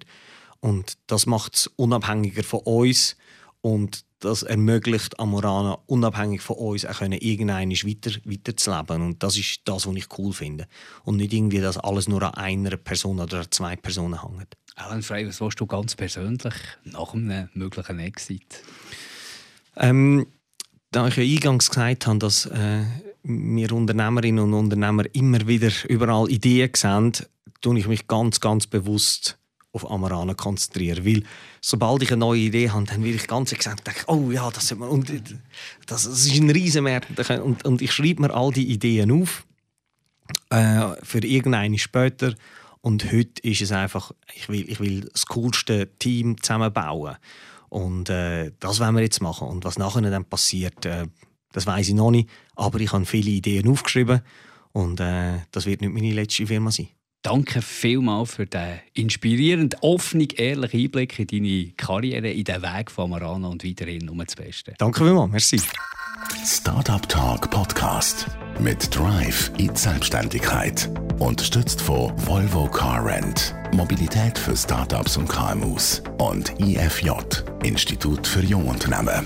Und das macht es unabhängiger von uns und das ermöglicht Amorana unabhängig von uns auch können irgendein weiter, weiterzuleben. Und das ist das, was ich cool finde. Und nicht irgendwie, dass alles nur an einer Person oder an zwei Personen hängt. Alan Frey, was willst du ganz persönlich nach einem möglichen Exit? Ähm, da ich ja eingangs gesagt habe, dass äh, wir Unternehmerinnen und Unternehmer immer wieder überall Ideen sehen, tue ich mich ganz, ganz bewusst auf Amarana konzentrieren. Weil sobald ich eine neue Idee habe, dann will ich ganz exakt denken, oh ja, das, man, und, das, das ist ein Riesenmarkt. Und, und ich schreibe mir all die Ideen auf äh, für irgendeine später. Und heute ist es einfach, ich will, ich will das coolste Team zusammenbauen. Und äh, das wollen wir jetzt machen. Und was nachher dann passiert, äh, das weiß ich noch nicht. Aber ich habe viele Ideen aufgeschrieben. Und äh, das wird nicht meine letzte Firma sein. Danke vielmals für den inspirierenden, offenen, ehrlichen Einblick in deine Karriere, in den Weg von Marana und weiterhin nur das Beste. Danke vielmals, merci. Startup Talk Podcast mit Drive in Selbstständigkeit. Unterstützt von Volvo Car Rent. Mobilität für Startups und KMUs. Und IFJ, Institut für Jungunternehmen.